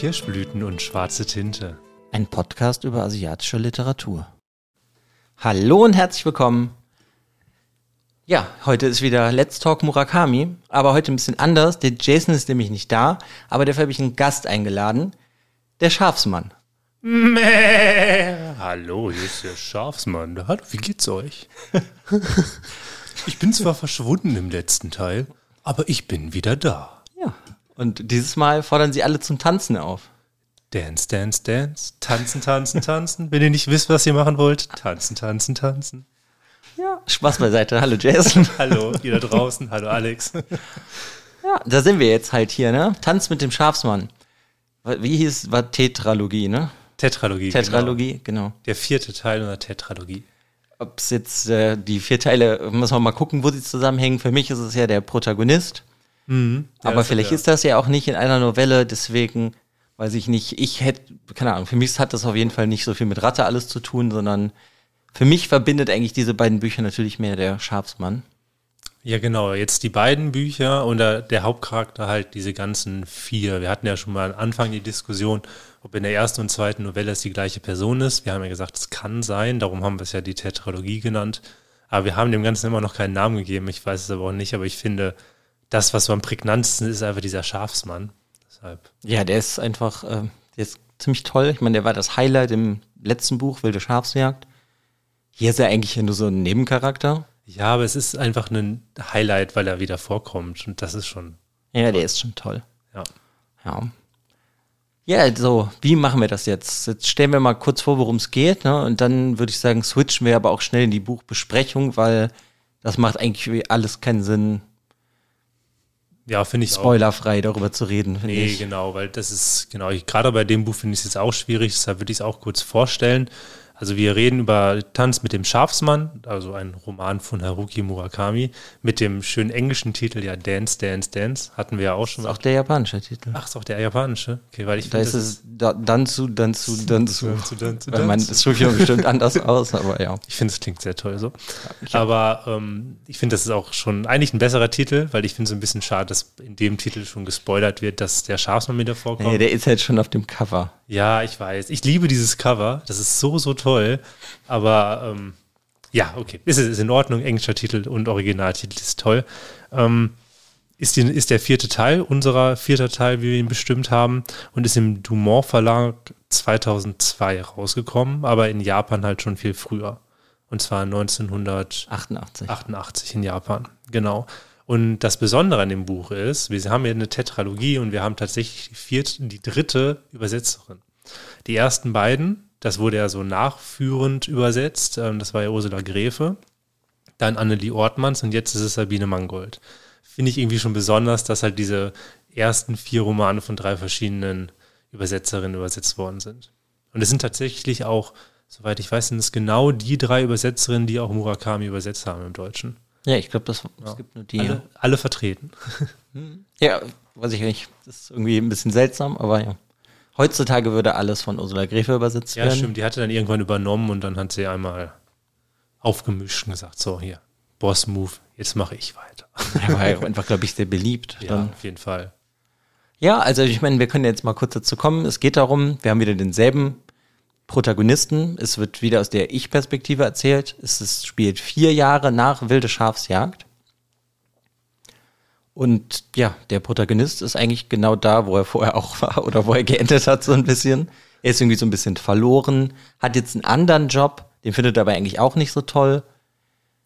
Kirschblüten und schwarze Tinte. Ein Podcast über asiatische Literatur. Hallo und herzlich willkommen. Ja, heute ist wieder Let's Talk Murakami, aber heute ein bisschen anders. Der Jason ist nämlich nicht da, aber dafür habe ich einen Gast eingeladen. Der Schafsmann. Mäh. Hallo, hier ist der Schafsmann. Hallo, wie geht's euch? ich bin zwar verschwunden im letzten Teil, aber ich bin wieder da. Ja. Und dieses Mal fordern sie alle zum Tanzen auf. Dance, dance, dance. Tanzen, tanzen, tanzen. Wenn ihr nicht wisst, was ihr machen wollt, tanzen, tanzen, tanzen. Ja. Spaß beiseite. Hallo Jason. Hallo, ihr da draußen. Hallo Alex. Ja, da sind wir jetzt halt hier, ne? Tanz mit dem Schafsmann. Wie hieß, war Tetralogie, ne? Tetralogie. Tetralogie, genau. Genau. Der vierte Teil unserer Tetralogie. Ob es jetzt äh, die vier Teile, muss man mal gucken, wo sie zusammenhängen. Für mich ist es ja der Protagonist. Mhm. Ja, Aber vielleicht ist das ja auch nicht in einer Novelle, deswegen weiß ich nicht. Ich hätte, keine Ahnung, für mich hat das auf jeden Fall nicht so viel mit Ratte alles zu tun, sondern für mich verbindet eigentlich diese beiden Bücher natürlich mehr der Schafsmann. Ja, genau. Jetzt die beiden Bücher und der, der Hauptcharakter halt diese ganzen vier. Wir hatten ja schon mal am Anfang die Diskussion, ob in der ersten und zweiten Novelle es die gleiche Person ist. Wir haben ja gesagt, es kann sein. Darum haben wir es ja die Tetralogie genannt. Aber wir haben dem Ganzen immer noch keinen Namen gegeben. Ich weiß es aber auch nicht. Aber ich finde, das, was so am prägnantesten ist, ist einfach dieser Schafsmann. Deshalb. Ja, der ist einfach, äh, der ist ziemlich toll. Ich meine, der war das Highlight im letzten Buch, Wilde Schafsjagd. Hier ist er eigentlich nur so ein Nebencharakter. Ja, aber es ist einfach ein Highlight, weil er wieder vorkommt. Und das ist schon, Ja, der ist schon toll. ja. Ja. Ja, so, wie machen wir das jetzt? Jetzt stellen wir mal kurz vor, worum es geht, ne? Und dann würde ich sagen, switchen wir aber auch schnell in die Buchbesprechung, weil das macht eigentlich alles keinen Sinn, Ja, finde ich spoilerfrei darüber zu reden, Nee, ich. genau, weil das ist, genau, ich, gerade bei dem Buch finde ich es jetzt auch schwierig, deshalb würde ich es auch kurz vorstellen. Also wir reden über Tanz mit dem Schafsmann, also ein Roman von Haruki Murakami, mit dem schönen englischen Titel, ja, Dance, Dance, Dance, hatten wir ja auch schon. Ist auch der japanische Titel. Ach, ist auch der japanische? Okay, weil ich da ist es da, Danzu, Danzu, Danzu. Danzu, Danzu, Weil man, Danzu. das spricht ja bestimmt anders aus, aber ja. Ich finde, es klingt sehr toll so. Aber ähm, ich finde, das ist auch schon eigentlich ein besserer Titel, weil ich finde es ein bisschen schade, dass in dem Titel schon gespoilert wird, dass der Schafsmann wieder vorkommt. Nee, der ist halt schon auf dem Cover. Ja, ich weiß. Ich liebe dieses Cover. Das ist so, so toll. Aber ähm, ja, okay. Ist, ist in Ordnung. Englischer Titel und Originaltitel ist toll. Ähm, ist, die, ist der vierte Teil, unserer vierter Teil, wie wir ihn bestimmt haben, und ist im Dumont Verlag 2002 rausgekommen, aber in Japan halt schon viel früher. Und zwar 1988 88. in Japan. Genau. Und das Besondere an dem Buch ist, wir haben ja eine Tetralogie und wir haben tatsächlich die vierte, die dritte Übersetzerin. Die ersten beiden, das wurde ja so nachführend übersetzt, ähm, das war ja Ursula Gräfe, dann Annelie Ortmanns und jetzt ist es Sabine Mangold. Finde ich irgendwie schon besonders, dass halt diese ersten vier Romane von drei verschiedenen Übersetzerinnen übersetzt worden sind. Und es sind tatsächlich auch, soweit ich weiß, sind es genau die drei Übersetzerinnen, die auch Murakami übersetzt haben im Deutschen. Ja, ich glaube, das es gibt nur die. Alle, alle vertreten. Ja, weiß ich nicht. Das ist irgendwie ein bisschen seltsam, aber ja. Heutzutage würde alles von Ursula Gräfe übersetzt Ja, werden. stimmt. Die hatte dann irgendwann übernommen und dann hat sie einmal aufgemischt und gesagt, so hier, Boss-Move, jetzt mache ich weiter. Er war ja einfach, glaube ich, sehr beliebt. Ja, Dann. auf jeden Fall. Ja, also ich meine, wir können jetzt mal kurz dazu kommen. Es geht darum, wir haben wieder denselben Protagonisten. Es wird wieder aus der Ich-Perspektive erzählt. Es ist, spielt vier Jahre nach Wilde Schafsjagd. Und ja, der Protagonist ist eigentlich genau da, wo er vorher auch war oder wo er geendet hat, so ein bisschen. Er ist irgendwie so ein bisschen verloren, hat jetzt einen anderen Job, den findet er aber eigentlich auch nicht so toll.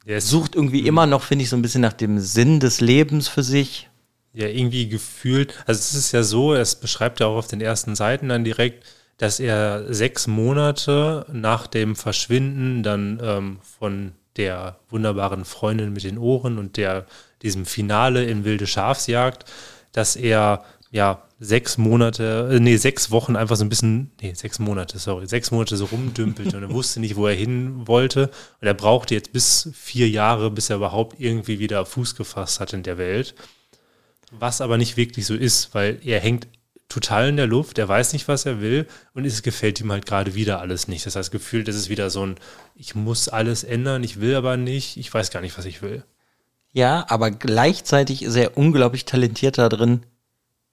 Ist Sucht irgendwie immer noch, finde ich, so ein bisschen nach dem Sinn des Lebens für sich. ja irgendwie gefühlt, also es ist ja so, es beschreibt ja auch auf den ersten Seiten dann direkt, dass er sechs Monate nach dem Verschwinden dann ähm, von der wunderbaren Freundin mit den Ohren und der diesem Finale in Wilde Schafsjagd, dass er ja sechs Monate, äh, nee, sechs Wochen einfach so ein bisschen, nee, sechs Monate, sorry, sechs Monate so rumdümpelte und er wusste nicht, wo er hin wollte. Und er brauchte jetzt bis vier Jahre, bis er überhaupt irgendwie wieder Fuß gefasst hat in der Welt. Was aber nicht wirklich so ist, weil er hängt total in der Luft, er weiß nicht, was er will und es gefällt ihm halt gerade wieder alles nicht. Das heißt, gefühlt ist es wieder so ein, ich muss alles ändern, ich will aber nicht, ich weiß gar nicht, was ich will. Ja, aber gleichzeitig ist er unglaublich talentiert da drin,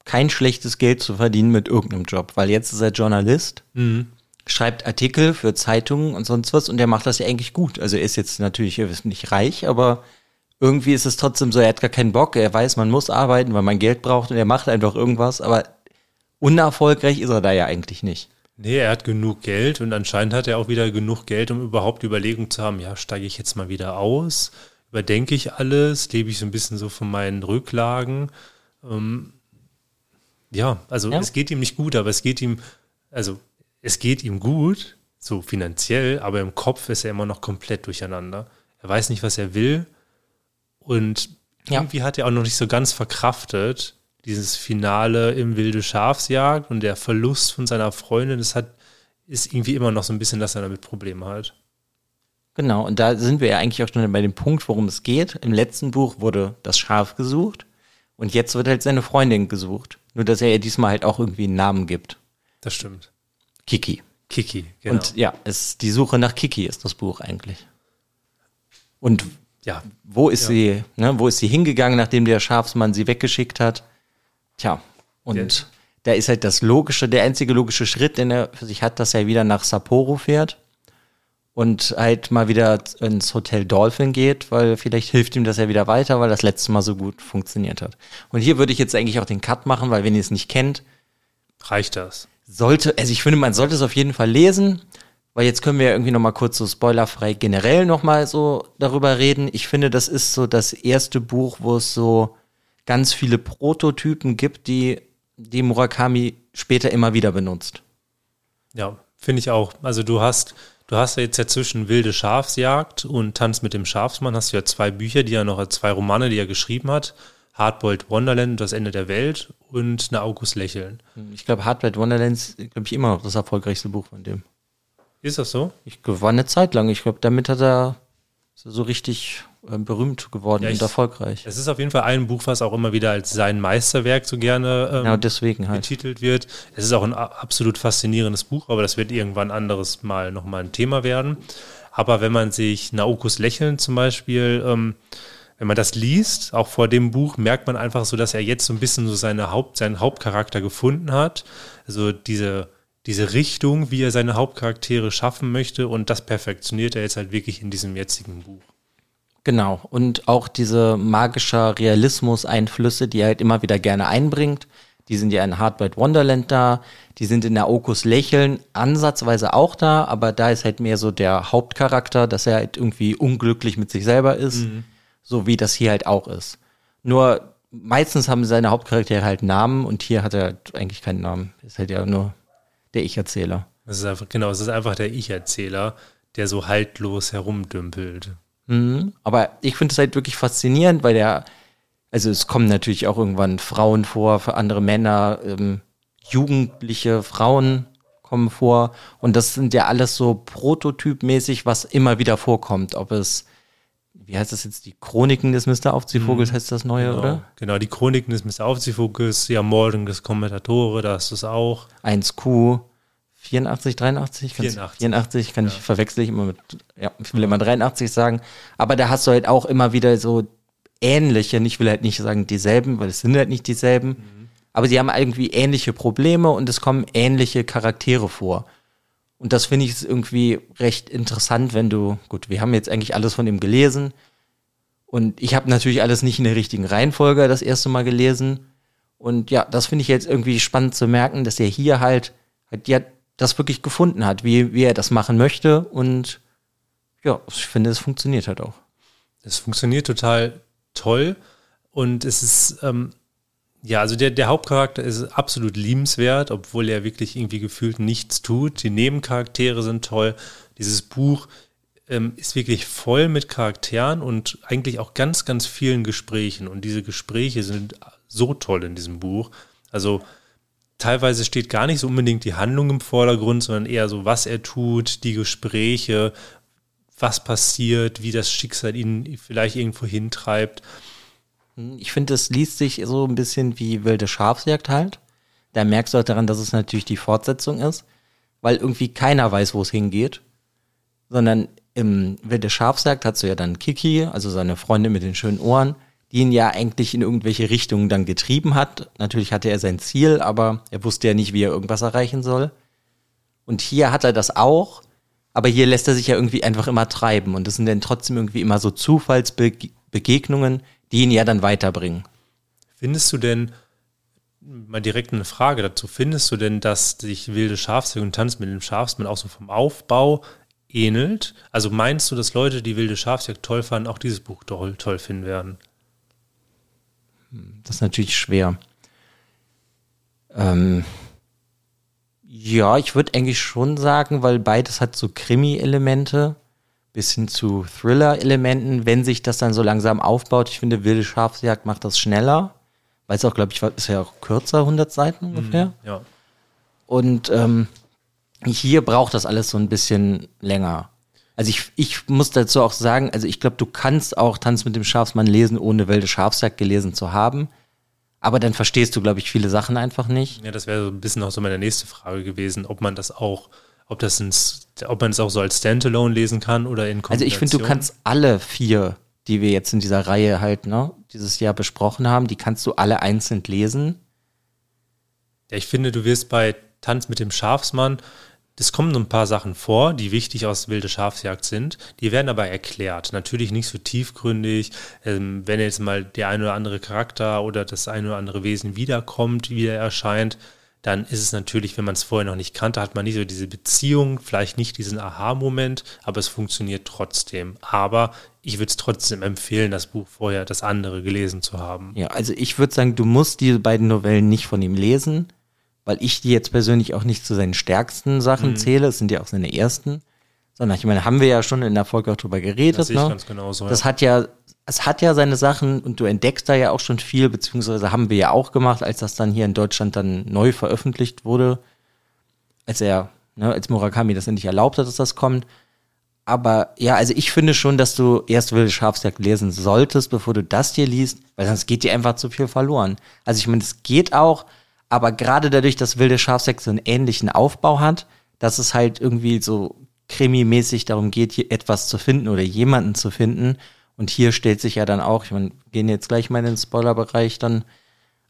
kein schlechtes Geld zu verdienen mit irgendeinem Job, weil jetzt ist er Journalist, Mhm. schreibt Artikel für Zeitungen und sonst was und der macht das ja eigentlich gut. Also er ist jetzt natürlich er ist nicht reich, aber irgendwie ist es trotzdem so, er hat gar keinen Bock, er weiß, man muss arbeiten, weil man Geld braucht und er macht einfach irgendwas, aber unerfolgreich ist er da ja eigentlich nicht. Nee, er hat genug Geld und anscheinend hat er auch wieder genug Geld, um überhaupt die Überlegung zu haben, ja, steige ich jetzt mal wieder aus, überdenke ich alles, lebe ich so ein bisschen so von meinen Rücklagen. Ähm, ja, also Ja. es geht ihm nicht gut, aber es geht ihm, also es geht ihm gut, so finanziell, aber im Kopf ist er immer noch komplett durcheinander. Er weiß nicht, was er will und Ja. irgendwie hat er auch noch nicht so ganz verkraftet, dieses Finale im wilde Schafsjagd und der Verlust von seiner Freundin, das hat, ist irgendwie immer noch so ein bisschen, dass er damit Probleme hat. Genau, und da sind wir ja eigentlich auch schon bei dem Punkt, worum es geht. Im letzten Buch wurde das Schaf gesucht und jetzt wird halt seine Freundin gesucht. Nur, dass er ihr diesmal halt auch irgendwie einen Namen gibt. Das stimmt. Kiki. Kiki, genau. Und ja, es, die Suche nach Kiki ist das Buch eigentlich. Und ja, wo ist Ja. sie, ne, wo ist sie hingegangen, nachdem der Schafsmann sie weggeschickt hat? Tja, und Der- da ist halt das logische, der einzige logische Schritt, den er für sich hat, dass er wieder nach Sapporo fährt und halt mal wieder ins Hotel Dolphin geht, weil vielleicht hilft ihm das ja wieder weiter, weil das letzte Mal so gut funktioniert hat. Und hier würde ich jetzt eigentlich auch den Cut machen, weil wenn ihr es nicht kennt, reicht das. sollte, also ich finde, man sollte es auf jeden Fall lesen, weil jetzt können wir ja irgendwie noch mal kurz so spoilerfrei generell noch mal so darüber reden. Ich finde, das ist so das erste Buch, wo es so ganz viele Prototypen gibt, die die Murakami später immer wieder benutzt. Ja, finde ich auch. Also du hast, du hast ja jetzt ja zwischen Wilde Schafsjagd und Tanz mit dem Schafsmann hast du ja zwei Bücher, die er noch, zwei Romane, die er geschrieben hat. Hardboiled Wonderland, Das Ende der Welt und eine August Lächeln. Ich glaube, Hardbite Wonderland ist, glaube ich, immer noch das erfolgreichste Buch von dem. Ist das so? Ich war eine Zeit lang. Ich glaube, damit hat er so richtig äh, berühmt geworden Ja, ich- und erfolgreich. Es ist auf jeden Fall ein Buch, was auch immer wieder als sein Meisterwerk so gerne ähm, Genau deswegen halt. betitelt wird. Es ist auch ein absolut faszinierendes Buch, aber das wird irgendwann anderes Mal nochmal ein Thema werden. Aber wenn man sich Naokos Lächeln zum Beispiel, ähm, wenn man das liest, auch vor dem Buch, merkt man einfach so, dass er jetzt so ein bisschen so seine Haupt, seinen Hauptcharakter gefunden hat. Also diese, diese Richtung, wie er seine Hauptcharaktere schaffen möchte und das perfektioniert er jetzt halt wirklich in diesem jetzigen Buch. Genau. Und auch diese magischer Realismus-Einflüsse, die er halt immer wieder gerne einbringt. Die sind ja in Hardbite Wonderland da. Die sind in der Okus Lächeln ansatzweise auch da, aber da ist halt mehr so der Hauptcharakter, dass er halt irgendwie unglücklich mit sich selber ist. So wie das hier halt auch ist. Nur meistens haben seine Hauptcharaktere halt Namen und hier hat er halt eigentlich keinen Namen. Ist halt ja nur der Ich-Erzähler. Das ist einfach, genau, es ist einfach der Ich-Erzähler, der so haltlos herumdümpelt. Mhm. Aber ich finde es halt wirklich faszinierend, weil der, also es kommen natürlich auch irgendwann Frauen vor, für andere Männer, ähm, jugendliche Frauen kommen vor. Und das sind ja alles so prototypmäßig, was immer wieder vorkommt. Ob es, wie heißt das jetzt, die Chroniken des Mr. Aufziehvogels heißt das neue, Genau, oder? genau, die Chroniken des Mr. Aufziehvogels, die Ermordung des Kommentatore, da ist es auch. 1Q 84, 83? Kannst- 84. 84 kann ich verwechsel ich immer mit, ja, ich will immer 83 sagen. Aber da hast du halt auch immer wieder so ähnliche, ich will halt nicht sagen dieselben, weil es sind halt nicht dieselben, aber sie haben irgendwie ähnliche Probleme und es kommen ähnliche Charaktere vor. Und das finde ich irgendwie recht interessant, wenn du, gut, wir haben jetzt eigentlich alles von ihm gelesen und ich habe natürlich alles nicht in der richtigen Reihenfolge das erste Mal gelesen. Und ja, das finde ich jetzt irgendwie spannend zu merken, dass er hier halt, halt ja, das wirklich gefunden hat, wie, wie er das machen möchte. Und ja, ich finde, es funktioniert halt auch. Es funktioniert total toll und es ist, ähm, ja, also der, der Hauptcharakter ist absolut liebenswert, obwohl er wirklich irgendwie gefühlt nichts tut. Die Nebencharaktere sind toll. Dieses Buch ähm, ist wirklich voll mit Charakteren und eigentlich auch ganz, ganz vielen Gesprächen. Und diese Gespräche sind so toll in diesem Buch. Also teilweise steht gar nicht so unbedingt die Handlung im Vordergrund, sondern eher so, was er tut, die Gespräche, was passiert, wie das Schicksal ihn vielleicht irgendwo hintreibt. Ich finde, es liest sich so ein bisschen wie wilde Schafsjagd halt. Da merkst du halt daran, dass es natürlich die Fortsetzung ist, weil irgendwie keiner weiß, wo es hingeht. Sondern im wilde Schafsjagd hast du ja dann Kiki, also seine Freundin mit den schönen Ohren, die ihn ja eigentlich in irgendwelche Richtungen dann getrieben hat. Natürlich hatte er sein Ziel, aber er wusste ja nicht, wie er irgendwas erreichen soll. Und hier hat er das auch, aber hier lässt er sich ja irgendwie einfach immer treiben. Und das sind dann trotzdem irgendwie immer so Zufallsbegegnungen, die ihn ja dann weiterbringen. Findest du denn, mal direkt eine Frage dazu, findest du denn, dass sich wilde Schafsjagd und Tanz mit dem Schafsmann auch so vom Aufbau ähnelt? Also meinst du, dass Leute, die wilde Schafsjagd toll fanden, auch dieses Buch toll, toll finden werden? Das ist natürlich schwer. Ähm, ja, ich würde eigentlich schon sagen, weil beides hat so Krimi-Elemente bis hin zu Thriller-Elementen, wenn sich das dann so langsam aufbaut. Ich finde, Wilde Schafsjagd macht das schneller. Weiß auch, glaube ich, ist ja auch kürzer, 100 Seiten ungefähr. Mhm, ja. Und ähm, hier braucht das alles so ein bisschen länger. Also ich, ich muss dazu auch sagen, also ich glaube, du kannst auch Tanz mit dem Schafsmann lesen, ohne Wilde Schafsjagd gelesen zu haben. Aber dann verstehst du, glaube ich, viele Sachen einfach nicht. Ja, das wäre so ein bisschen auch so meine nächste Frage gewesen, ob man das auch, ob das ein, ob man es auch so als Standalone lesen kann oder in Kombination. Also ich finde, du kannst alle vier, die wir jetzt in dieser Reihe halt, ne, dieses Jahr besprochen haben, die kannst du alle einzeln lesen. Ja, ich finde, du wirst bei Tanz mit dem Schafsmann es kommen so ein paar Sachen vor, die wichtig aus wilde Schafsjagd sind. Die werden aber erklärt. Natürlich nicht so tiefgründig. Ähm, wenn jetzt mal der ein oder andere Charakter oder das ein oder andere Wesen wiederkommt, wieder erscheint, dann ist es natürlich, wenn man es vorher noch nicht kannte, hat man nicht so diese Beziehung, vielleicht nicht diesen Aha-Moment, aber es funktioniert trotzdem. Aber ich würde es trotzdem empfehlen, das Buch vorher, das andere gelesen zu haben. Ja, also ich würde sagen, du musst diese beiden Novellen nicht von ihm lesen weil ich die jetzt persönlich auch nicht zu seinen stärksten Sachen mhm. zähle, es sind ja auch seine ersten, sondern ich meine, haben wir ja schon in der Folge auch drüber geredet. Das, ne? ganz genauso, das ja. hat ja, es hat ja seine Sachen und du entdeckst da ja auch schon viel, beziehungsweise haben wir ja auch gemacht, als das dann hier in Deutschland dann neu veröffentlicht wurde, als er, ne, als Murakami das endlich erlaubt hat, dass das kommt. Aber ja, also ich finde schon, dass du erst Wilde Schafsjagd lesen solltest, bevor du das dir liest, weil sonst geht dir einfach zu viel verloren. Also ich meine, es geht auch, aber gerade dadurch, dass Wilde Schafsäck so einen ähnlichen Aufbau hat, dass es halt irgendwie so krimimäßig darum geht, etwas zu finden oder jemanden zu finden. Und hier stellt sich ja dann auch, ich meine, gehen jetzt gleich mal in den Spoilerbereich dann,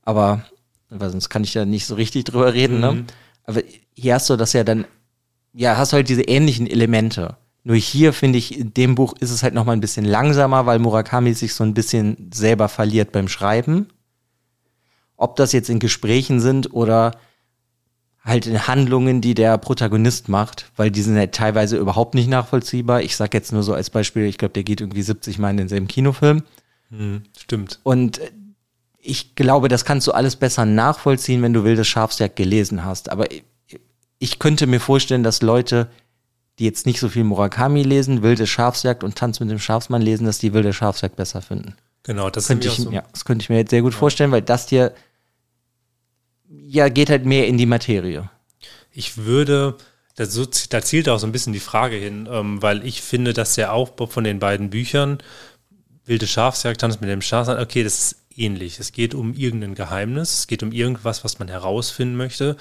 aber weil sonst kann ich ja nicht so richtig drüber reden, ne? mhm. ne? Aber hier hast du das ja dann, ja, hast du halt diese ähnlichen Elemente. Nur hier finde ich, in dem Buch ist es halt noch mal ein bisschen langsamer, weil Murakami sich so ein bisschen selber verliert beim Schreiben. Ob das jetzt in Gesprächen sind oder halt in Handlungen, die der Protagonist macht, weil die sind halt teilweise überhaupt nicht nachvollziehbar. Ich sag jetzt nur so als Beispiel, ich glaube, der geht irgendwie 70 Mal in denselben Kinofilm. Hm, stimmt. Und ich glaube, das kannst du alles besser nachvollziehen, wenn du Wildes Schafsjagd gelesen hast. Aber ich könnte mir vorstellen, dass Leute, die jetzt nicht so viel Murakami lesen, Wilde Schafsjagd und Tanz mit dem Schafsmann lesen, dass die Wilde Schafsjagd besser finden. Genau, das könnte ich, so. ja, das könnte ich mir jetzt sehr gut ja. vorstellen, weil das dir ja, geht halt mehr in die Materie. Ich würde, das, da zielt auch so ein bisschen die Frage hin, ähm, weil ich finde, dass der Aufbau von den beiden Büchern, Wilde Schafsjagd, Tanz mit dem Schaf, okay, das ist ähnlich. Es geht um irgendein Geheimnis, es geht um irgendwas, was man herausfinden möchte.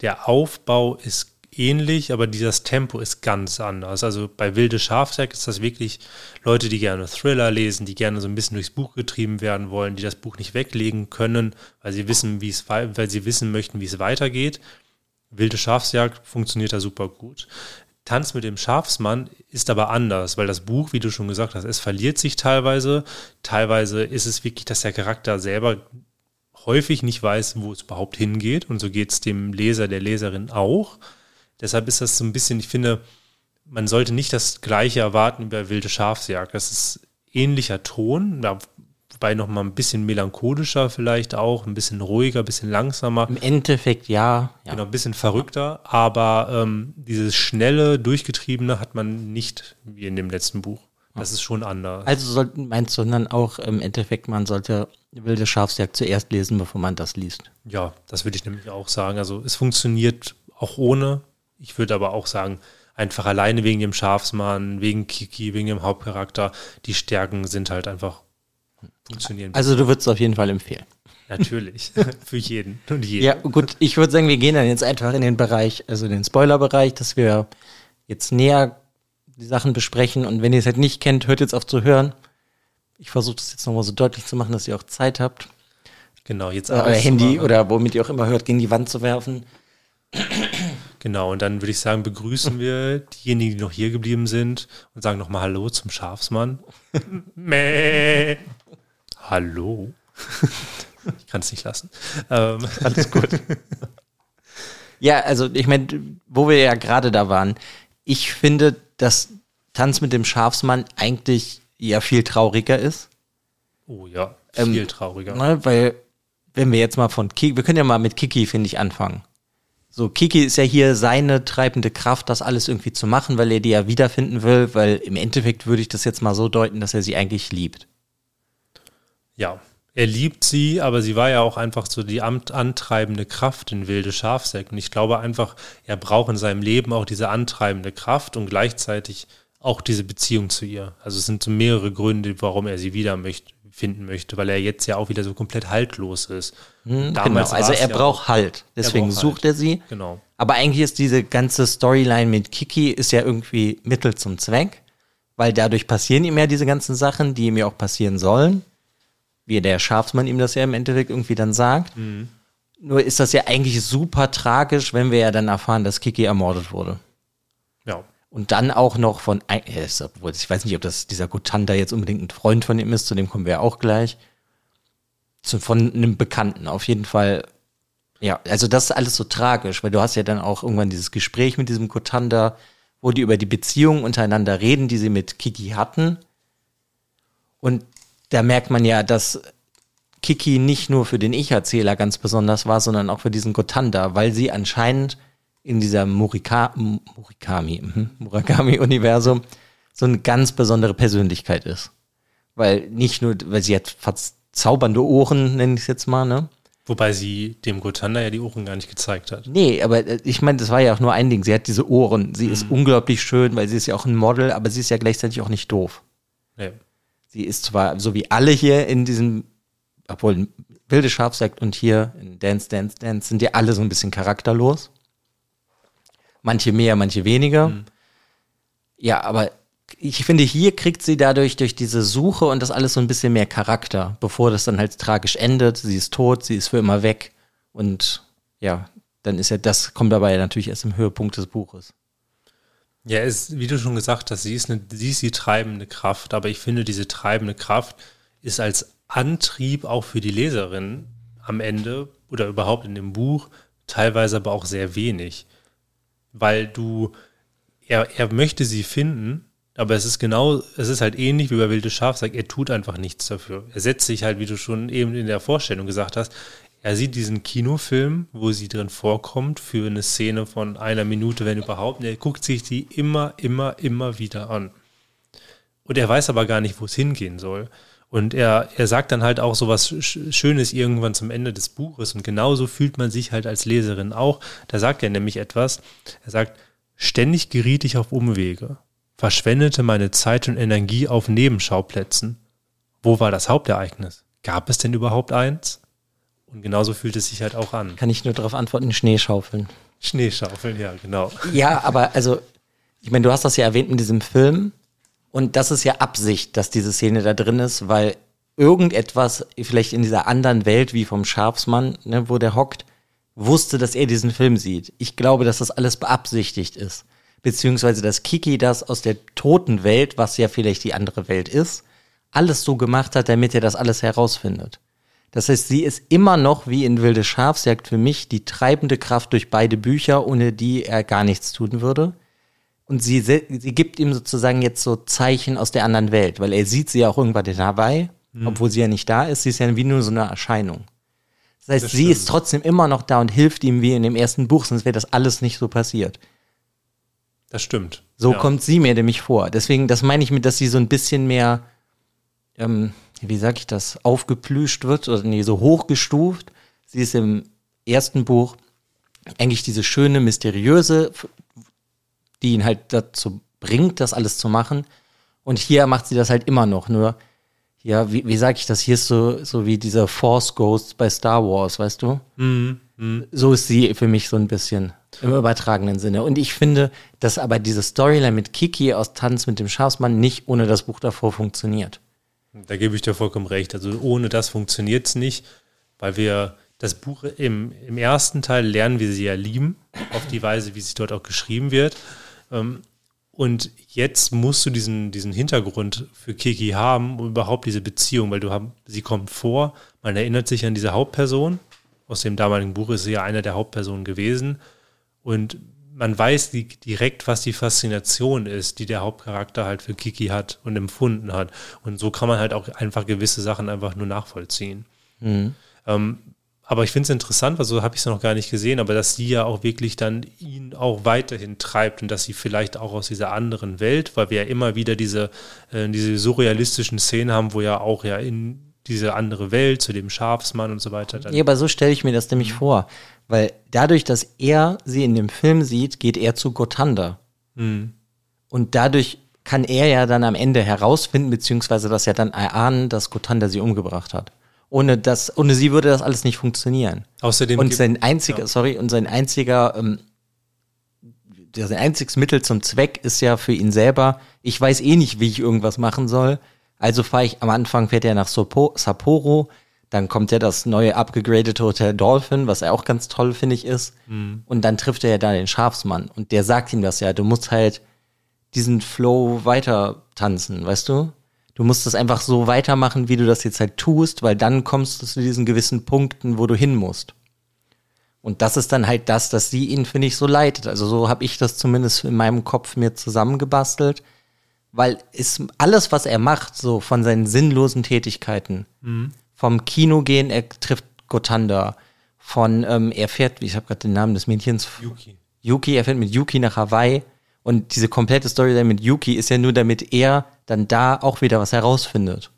Der Aufbau ist ähnlich, aber dieses Tempo ist ganz anders. Also bei Wilde Schafjagd ist das wirklich Leute, die gerne Thriller lesen, die gerne so ein bisschen durchs Buch getrieben werden wollen, die das Buch nicht weglegen können, weil sie wissen, wie es, weil sie wissen möchten, wie es weitergeht. Wilde Schafsjagd funktioniert da super gut. Tanz mit dem Schafsmann ist aber anders, weil das Buch, wie du schon gesagt hast, es verliert sich teilweise. Teilweise ist es wirklich, dass der Charakter selber häufig nicht weiß, wo es überhaupt hingeht. Und so geht es dem Leser, der Leserin auch. Deshalb ist das so ein bisschen, ich finde, man sollte nicht das Gleiche erwarten über wilde Schafsjagd. Das ist ähnlicher Ton, wobei noch mal ein bisschen melancholischer vielleicht auch, ein bisschen ruhiger, ein bisschen langsamer. Im Endeffekt ja. ja. Genau, ein bisschen verrückter, aber ähm, dieses schnelle, durchgetriebene hat man nicht wie in dem letzten Buch. Das ist schon anders. Also sollten, meinst du dann auch im Endeffekt, man sollte Wilde Schafsjagd zuerst lesen, bevor man das liest? Ja, das würde ich nämlich auch sagen. Also es funktioniert auch ohne, ich würde aber auch sagen, einfach alleine wegen dem Schafsmann, wegen Kiki, wegen dem Hauptcharakter, die Stärken sind halt einfach funktionieren. Also du würdest es auf jeden Fall empfehlen. Natürlich, für jeden und jeden. Ja, gut, ich würde sagen, wir gehen dann jetzt einfach in den Bereich, also den Spoiler-Bereich, dass wir jetzt näher die Sachen besprechen und wenn ihr es halt nicht kennt, hört jetzt auf zu hören. ich versuche das jetzt nochmal so deutlich zu machen, dass ihr auch Zeit habt, Genau, jetzt euer Handy oder womit ihr auch immer hört, gegen die Wand zu werfen. Genau, und dann würde ich sagen, begrüßen wir diejenigen, die noch hier geblieben sind und sagen nochmal Hallo zum Schafsmann. Mäh. Hallo. ich kann es nicht lassen. Ähm, Alles gut. ja, also ich meine, wo wir ja gerade da waren, ich finde, dass Tanz mit dem Schafsmann eigentlich ja viel trauriger ist. oh ja, Ähm, viel trauriger. Ne, weil, wenn wir jetzt mal von Kiki, wir können ja mal mit Kiki, finde ich, anfangen. So, Kiki ist ja hier seine treibende Kraft, das alles irgendwie zu machen, weil er die ja wiederfinden will, weil im Endeffekt würde ich das jetzt mal so deuten, dass er sie eigentlich liebt. Ja, er liebt sie, aber sie war ja auch einfach so die antreibende Kraft in Wilde Schafsäck. Und ich glaube einfach, er braucht in seinem Leben auch diese antreibende Kraft und gleichzeitig auch diese Beziehung zu ihr. Also es sind so mehrere Gründe, warum er sie wieder möchte, finden möchte, weil er jetzt ja auch wieder so komplett haltlos ist. genau, Damals also er ja braucht Halt. Deswegen braucht sucht Halt. er sie. Genau. Aber eigentlich ist diese ganze Storyline mit Kiki ist ja irgendwie Mittel zum Zweck, weil dadurch passieren ihm ja diese ganzen Sachen, die ihm ja auch passieren sollen. Wie der Schafsmann ihm das ja im Endeffekt irgendwie dann sagt. Nur ist das ja eigentlich super tragisch, wenn wir ja dann erfahren, dass Kiki ermordet wurde. Und dann auch noch von, äh, ich weiß nicht, ob das dieser Gotanda jetzt unbedingt ein Freund von ihm ist, zu dem kommen wir ja auch gleich. Von einem Bekannten, auf jeden Fall. Ja, also das ist alles so tragisch, weil du hast ja dann auch irgendwann dieses Gespräch mit diesem Gotanda, wo die über die Beziehungen untereinander reden, die sie mit Kiki hatten. Und da merkt man ja, dass Kiki nicht nur für den Ich-Erzähler ganz besonders war, sondern auch für diesen Gotanda, weil sie anscheinend in dieser Murika M- Murakami, mhm, Murakami-Universum so eine ganz besondere Persönlichkeit ist. Weil nicht nur, weil sie hat verzaubernde Ohren, nenne ich es jetzt mal, ne? Wobei sie dem Gotanda ja die Ohren gar nicht gezeigt hat. Nee, aber äh, ich meine, das war ja auch nur ein Ding. Sie hat diese Ohren. Sie ist unglaublich schön, weil sie ist ja auch ein Model, aber sie ist ja gleichzeitig auch nicht doof. Nee. Sie ist zwar so wie alle hier in diesem, obwohl Wilde Schafsekt und hier in Dance, Dance, Dance sind ja alle so ein bisschen charakterlos. Manche mehr, manche weniger. Ja, aber ich finde, hier kriegt sie dadurch durch diese Suche und das alles so ein bisschen mehr Charakter, bevor das dann halt tragisch endet. Sie ist tot, sie ist für immer weg und ja, dann ist ja das, kommt dabei natürlich erst im Höhepunkt des Buches. Ja, es, wie du schon gesagt hast, sie ist, eine, sie ist die treibende Kraft, aber ich finde, diese treibende Kraft ist als Antrieb auch für die Leserin am Ende oder überhaupt in dem Buch teilweise aber auch sehr wenig. Weil du, er, er möchte sie finden, aber es ist genau, es ist halt ähnlich wie bei Wilde Schafsack, er tut einfach nichts dafür. Er setzt sich halt, wie du schon eben in der Vorstellung gesagt hast, er sieht diesen Kinofilm, wo sie drin vorkommt, für eine Szene von einer Minute, wenn überhaupt. Und er guckt sich die immer, immer, immer wieder an. Und er weiß aber gar nicht, wo es hingehen soll. Und er, er sagt dann halt auch so was Sch- Schönes irgendwann zum Ende des Buches. Und genauso fühlt man sich halt als Leserin auch. Da sagt er nämlich etwas. Er sagt, ständig geriet ich auf Umwege, verschwendete meine Zeit und Energie auf Nebenschauplätzen. Wo war das Hauptereignis? Gab es denn überhaupt eins? Und genauso fühlt es sich halt auch an. Kann ich nur darauf antworten, Schneeschaufeln. Schneeschaufeln, ja, genau. Ja, aber also, ich meine, du hast das ja erwähnt in diesem Film. Und das ist ja Absicht, dass diese Szene da drin ist, weil irgendetwas vielleicht in dieser anderen Welt, wie vom Schafsmann, ne, wo der hockt, wusste, dass er diesen Film sieht. Ich glaube, dass das alles beabsichtigt ist. Beziehungsweise, dass Kiki das aus der toten Welt, was ja vielleicht die andere Welt ist, alles so gemacht hat, damit er das alles herausfindet. Das heißt, sie ist immer noch wie in Wilde Schafsjagd für mich die treibende Kraft durch beide Bücher, ohne die er gar nichts tun würde. Und sie, sie gibt ihm sozusagen jetzt so Zeichen aus der anderen Welt, weil er sieht sie ja auch irgendwann dabei, obwohl sie ja nicht da ist. Sie ist ja wie nur so eine Erscheinung. Das heißt, Das sie ist trotzdem immer noch da und hilft ihm wie in dem ersten Buch, sonst wäre das alles nicht so passiert. Das stimmt. So ja. kommt sie mir nämlich vor. Deswegen, das meine ich mit, dass sie so ein bisschen mehr, ähm, wie sag ich das, aufgeplüscht wird oder nee, so hochgestuft. Sie ist im ersten Buch eigentlich diese schöne, mysteriöse, die ihn halt dazu bringt, das alles zu machen. Und hier macht sie das halt immer noch. Nur, ja, wie, wie sag ich das? Hier ist so, so wie dieser Force Ghost bei Star Wars, weißt du? so ist sie für mich so ein bisschen im übertragenen Sinne. Und ich finde, dass aber diese Storyline mit Kiki aus Tanz mit dem Schafsmann nicht ohne das Buch davor funktioniert. Da gebe ich dir vollkommen recht. Also ohne das funktioniert es nicht, weil wir das Buch im, im ersten Teil lernen wir sie ja lieben, auf die Weise, wie sie dort auch geschrieben wird. Ähm, und jetzt musst du diesen, diesen Hintergrund für Kiki haben, um überhaupt diese Beziehung, weil du haben, sie kommt vor, man erinnert sich an diese Hauptperson. Aus dem damaligen Buch ist sie ja eine der Hauptpersonen gewesen. Und man weiß die, direkt, was die Faszination ist, die der Hauptcharakter halt für Kiki hat und empfunden hat. Und so kann man halt auch einfach gewisse Sachen einfach nur nachvollziehen. Mhm. Ähm, aber ich finde es interessant, weil so habe ich es noch gar nicht gesehen, aber dass sie ja auch wirklich dann ihn auch weiterhin treibt und dass sie vielleicht auch aus dieser anderen Welt, weil wir ja immer wieder diese, äh, diese surrealistischen Szenen haben, wo ja auch ja in diese andere Welt zu dem Schafsmann und so weiter. ja, aber so stelle ich mir das nämlich mhm. vor. Weil dadurch, dass er sie in dem Film sieht, geht er zu Gotanda. Mhm. Und dadurch kann er ja dann am Ende herausfinden, beziehungsweise dass er dann erahnen, dass Gotanda sie umgebracht hat. Ohne das, ohne sie würde das alles nicht funktionieren. Außerdem und sein einziger, ja. sorry, und sein einziger, ähm, sein einziges Mittel zum Zweck ist ja für ihn selber, ich weiß eh nicht, wie ich irgendwas machen soll. Also fahre ich am Anfang fährt er nach Sapporo, dann kommt ja das neue abgegradete Hotel Dolphin, was er auch ganz toll, finde ich, ist. Mhm. Und dann trifft er ja da den Schafsmann. Und der sagt ihm das ja, du musst halt diesen Flow weiter tanzen, weißt du? Du musst das einfach so weitermachen, wie du das jetzt halt tust, weil dann kommst du zu diesen gewissen Punkten, wo du hin musst. Und das ist dann halt das, dass sie ihn, finde ich, so leitet. Also so habe ich das zumindest in meinem Kopf mir zusammengebastelt, weil ist alles, was er macht, so von seinen sinnlosen Tätigkeiten, mhm vom Kino gehen, er trifft Gotanda. Von, ähm, er fährt, ich habe gerade den Namen des Mädchens. Yuki. Yuki, er fährt mit Yuki nach Hawaii. Und diese komplette Story mit Yuki ist ja nur, damit er dann da auch wieder was herausfindet.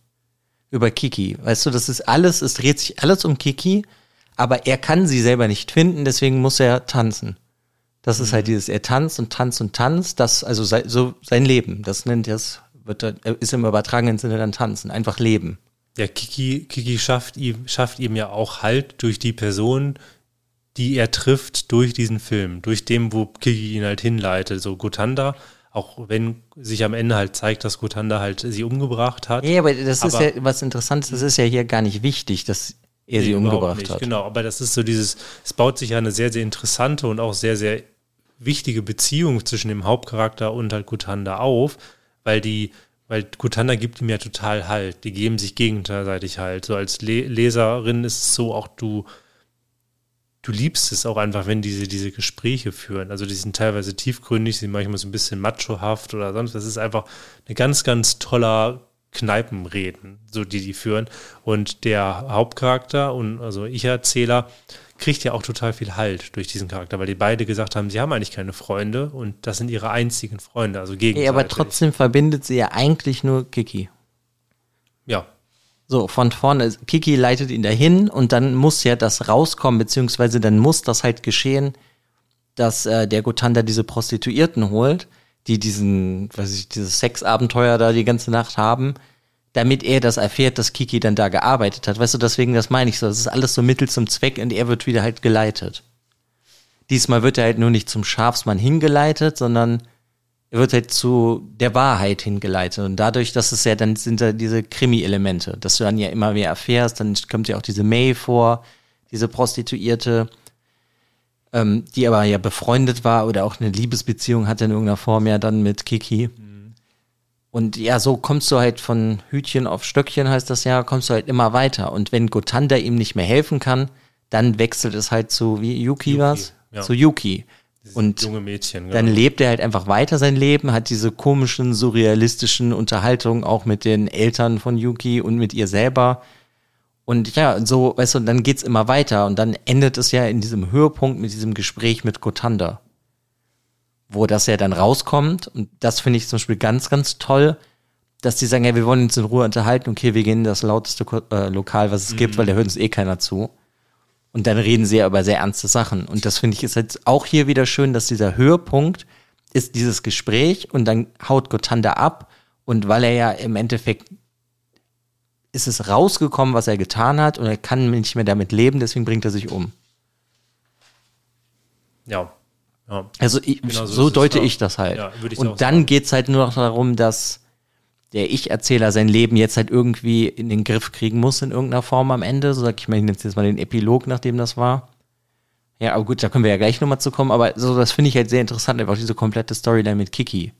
Über Kiki. Weißt du, das ist alles, es dreht sich alles um Kiki, aber er kann sie selber nicht finden, deswegen muss er tanzen. Das mhm. ist halt dieses, er tanzt und tanzt und tanzt, das, also so sein Leben, das nennt er es, wird, ist im übertragenen Sinne dann tanzen, einfach leben. Ja, Kiki, Kiki schafft ihm, schafft ihm ja auch Halt durch die Person, die er trifft durch diesen Film, durch dem, wo Kiki ihn halt hinleitet. So Gotanda, auch wenn sich am Ende halt zeigt, dass Gotanda halt sie umgebracht hat. Ja, aber das aber, ist ja was Interessantes, das ist ja hier gar nicht wichtig, dass er nee, sie umgebracht nicht, hat. Genau, aber das ist so dieses, es baut sich ja eine sehr, sehr interessante und auch sehr, sehr wichtige Beziehung zwischen dem Hauptcharakter und halt Gotanda auf, weil die weil Kutanda gibt ihm ja total Halt. Die geben sich gegenseitig Halt. So als Le Leserin ist es so, auch du, du liebst es auch einfach, wenn diese, diese Gespräche führen. Also die sind teilweise tiefgründig, sind manchmal so ein bisschen machohaft oder sonst. Das ist einfach eine ganz, ganz toller Kneipenreden, so die die führen. Und der Hauptcharakter und also Ich-Erzähler, kriegt ja auch total viel Halt durch diesen Charakter, weil die beide gesagt haben, sie haben eigentlich keine Freunde und das sind ihre einzigen Freunde, also gegenseitig. Ja, aber trotzdem verbindet sie ja eigentlich nur Kiki. Ja. So, von vorne, Kiki leitet ihn dahin und dann muss ja das rauskommen, beziehungsweise dann muss das halt geschehen, dass äh, der Gotanda diese Prostituierten holt, die diesen, weiß ich, dieses Sexabenteuer da die ganze Nacht haben damit er das erfährt, dass Kiki dann da gearbeitet hat. Weißt du, deswegen, das meine ich so. Das ist alles so Mittel zum Zweck und er wird wieder halt geleitet. Diesmal wird er halt nur nicht zum Schafsmann hingeleitet, sondern er wird halt zu der Wahrheit hingeleitet. Und dadurch, dass es ja dann sind da diese Krimi-Elemente, dass du dann ja immer mehr erfährst, dann kommt ja auch diese May vor, diese Prostituierte, ähm, die aber ja befreundet war oder auch eine Liebesbeziehung hatte in irgendeiner Form ja dann mit Kiki. Mhm und ja, so kommst du halt von Hütchen auf Stöckchen, heißt das ja, kommst du halt immer weiter. Und wenn Gotanda ihm nicht mehr helfen kann, dann wechselt es halt zu, wie Yuki, Yuki was? Ja. Zu Yuki. Und junge Mädchen, genau. dann lebt er halt einfach weiter sein Leben, hat diese komischen, surrealistischen Unterhaltungen auch mit den Eltern von Yuki und mit ihr selber. Und ja, so, weißt du, dann geht's immer weiter und dann endet es ja in diesem Höhepunkt mit diesem Gespräch mit Gotanda wo das ja dann rauskommt. Und das finde ich zum Beispiel ganz, ganz toll, dass die sagen, ja, wir wollen uns in Ruhe unterhalten, okay, wir gehen in das lauteste äh, Lokal, was es mhm. gibt, weil da hört uns eh keiner zu. Und dann reden sie ja über sehr ernste Sachen. Und das finde ich ist jetzt auch hier wieder schön, dass dieser Höhepunkt ist dieses Gespräch und dann haut Gotanda ab. Und weil er ja im Endeffekt ist es rausgekommen, was er getan hat und er kann nicht mehr damit leben, deswegen bringt er sich um. Ja, ja. Also ich, genau so, so deute ich das halt. Ja, und dann geht's halt nur noch darum, dass der Ich-Erzähler sein Leben jetzt halt irgendwie in den Griff kriegen muss in irgendeiner Form am Ende. So sag ich mal, ich nenne jetzt mal den Epilog, nachdem das war. Ja, aber gut, da können wir ja gleich nochmal zu kommen, aber so, das finde ich halt sehr interessant, einfach diese komplette Storyline mit Kiki.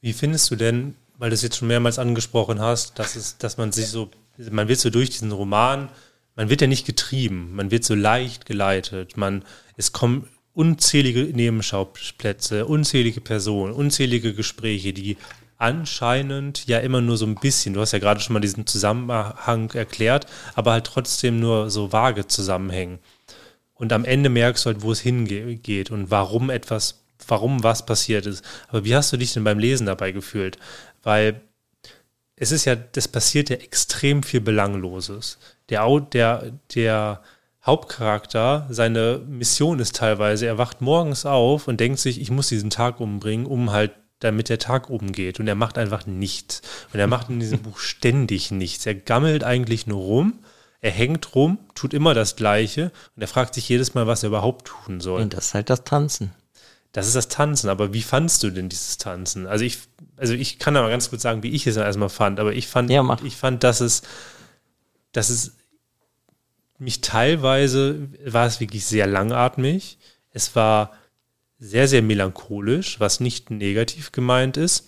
Wie findest du denn, weil du es jetzt schon mehrmals angesprochen hast, dass es, dass man sich so, man wird so durch diesen Roman, man wird ja nicht getrieben, man wird so leicht geleitet, man, es kommen unzählige Nebenschauplätze, unzählige Personen, unzählige Gespräche, die anscheinend ja immer nur so ein bisschen, du hast ja gerade schon mal diesen Zusammenhang erklärt, aber halt trotzdem nur so vage zusammenhängen. Und am Ende merkst du halt, wo es hingeht und warum etwas, warum was passiert ist. Aber wie hast du dich denn beim Lesen dabei gefühlt? Weil es ist ja, das passiert ja extrem viel Belangloses. Der, der, der Hauptcharakter, seine Mission ist teilweise, er wacht morgens auf und denkt sich, ich muss diesen Tag umbringen, um halt damit der Tag umgeht. Und er macht einfach nichts. Und er macht in diesem Buch ständig nichts. Er gammelt eigentlich nur rum. Er hängt rum, tut immer das Gleiche und er fragt sich jedes Mal, was er überhaupt tun soll. Und das ist halt das Tanzen. Das ist das Tanzen, aber wie fandst du denn dieses Tanzen? Also ich, also ich kann aber ganz kurz sagen, wie ich es erstmal fand, aber ich fand, ja, ich fand, dass es, dass es mich teilweise war es wirklich sehr langatmig. Es war sehr, sehr melancholisch, was nicht negativ gemeint ist.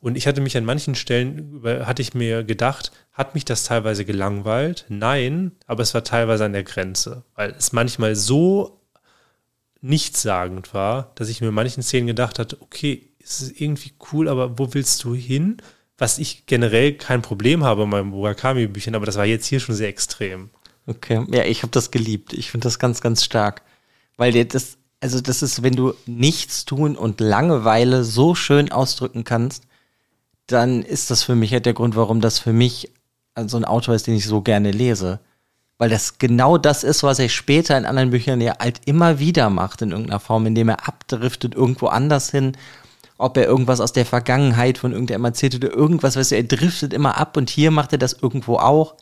Und ich hatte mich an manchen Stellen, hatte ich mir gedacht, hat mich das teilweise gelangweilt? Nein, aber es war teilweise an der Grenze, weil es manchmal so nichtssagend war, dass ich mir manchen Szenen gedacht hatte, okay, es ist irgendwie cool, aber wo willst du hin? Was ich generell kein Problem habe in meinen Murakami-Büchern, aber das war jetzt hier schon sehr extrem. Okay, ja, ich habe das geliebt. Ich finde das ganz, ganz stark. Weil das, also das ist, wenn du nichts tun und Langeweile so schön ausdrücken kannst, dann ist das für mich halt der Grund, warum das für mich so ein Autor ist, den ich so gerne lese. Weil das genau das ist, was er später in anderen Büchern ja halt immer wieder macht in irgendeiner Form, indem er abdriftet irgendwo anders hin. Ob er irgendwas aus der Vergangenheit von irgendeinem erzählt oder irgendwas, weißt du, er driftet immer ab und hier macht er das irgendwo auch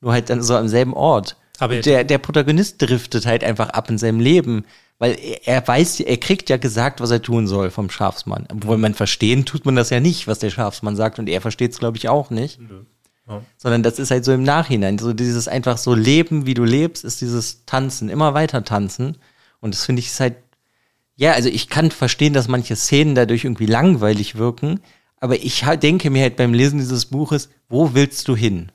nur halt dann so am selben Ort. Aber der, der Protagonist driftet halt einfach ab in seinem Leben, weil er weiß, er kriegt ja gesagt, was er tun soll vom Schafsmann. Obwohl man verstehen tut man das ja nicht, was der Schafsmann sagt und er versteht es, glaube ich, auch nicht. Ja. Sondern das ist halt so im Nachhinein. So dieses einfach so Leben, wie du lebst, ist dieses Tanzen, immer weiter tanzen. Und das finde ich ist halt, ja, also ich kann verstehen, dass manche Szenen dadurch irgendwie langweilig wirken, aber ich denke mir halt beim Lesen dieses Buches, wo willst du hin?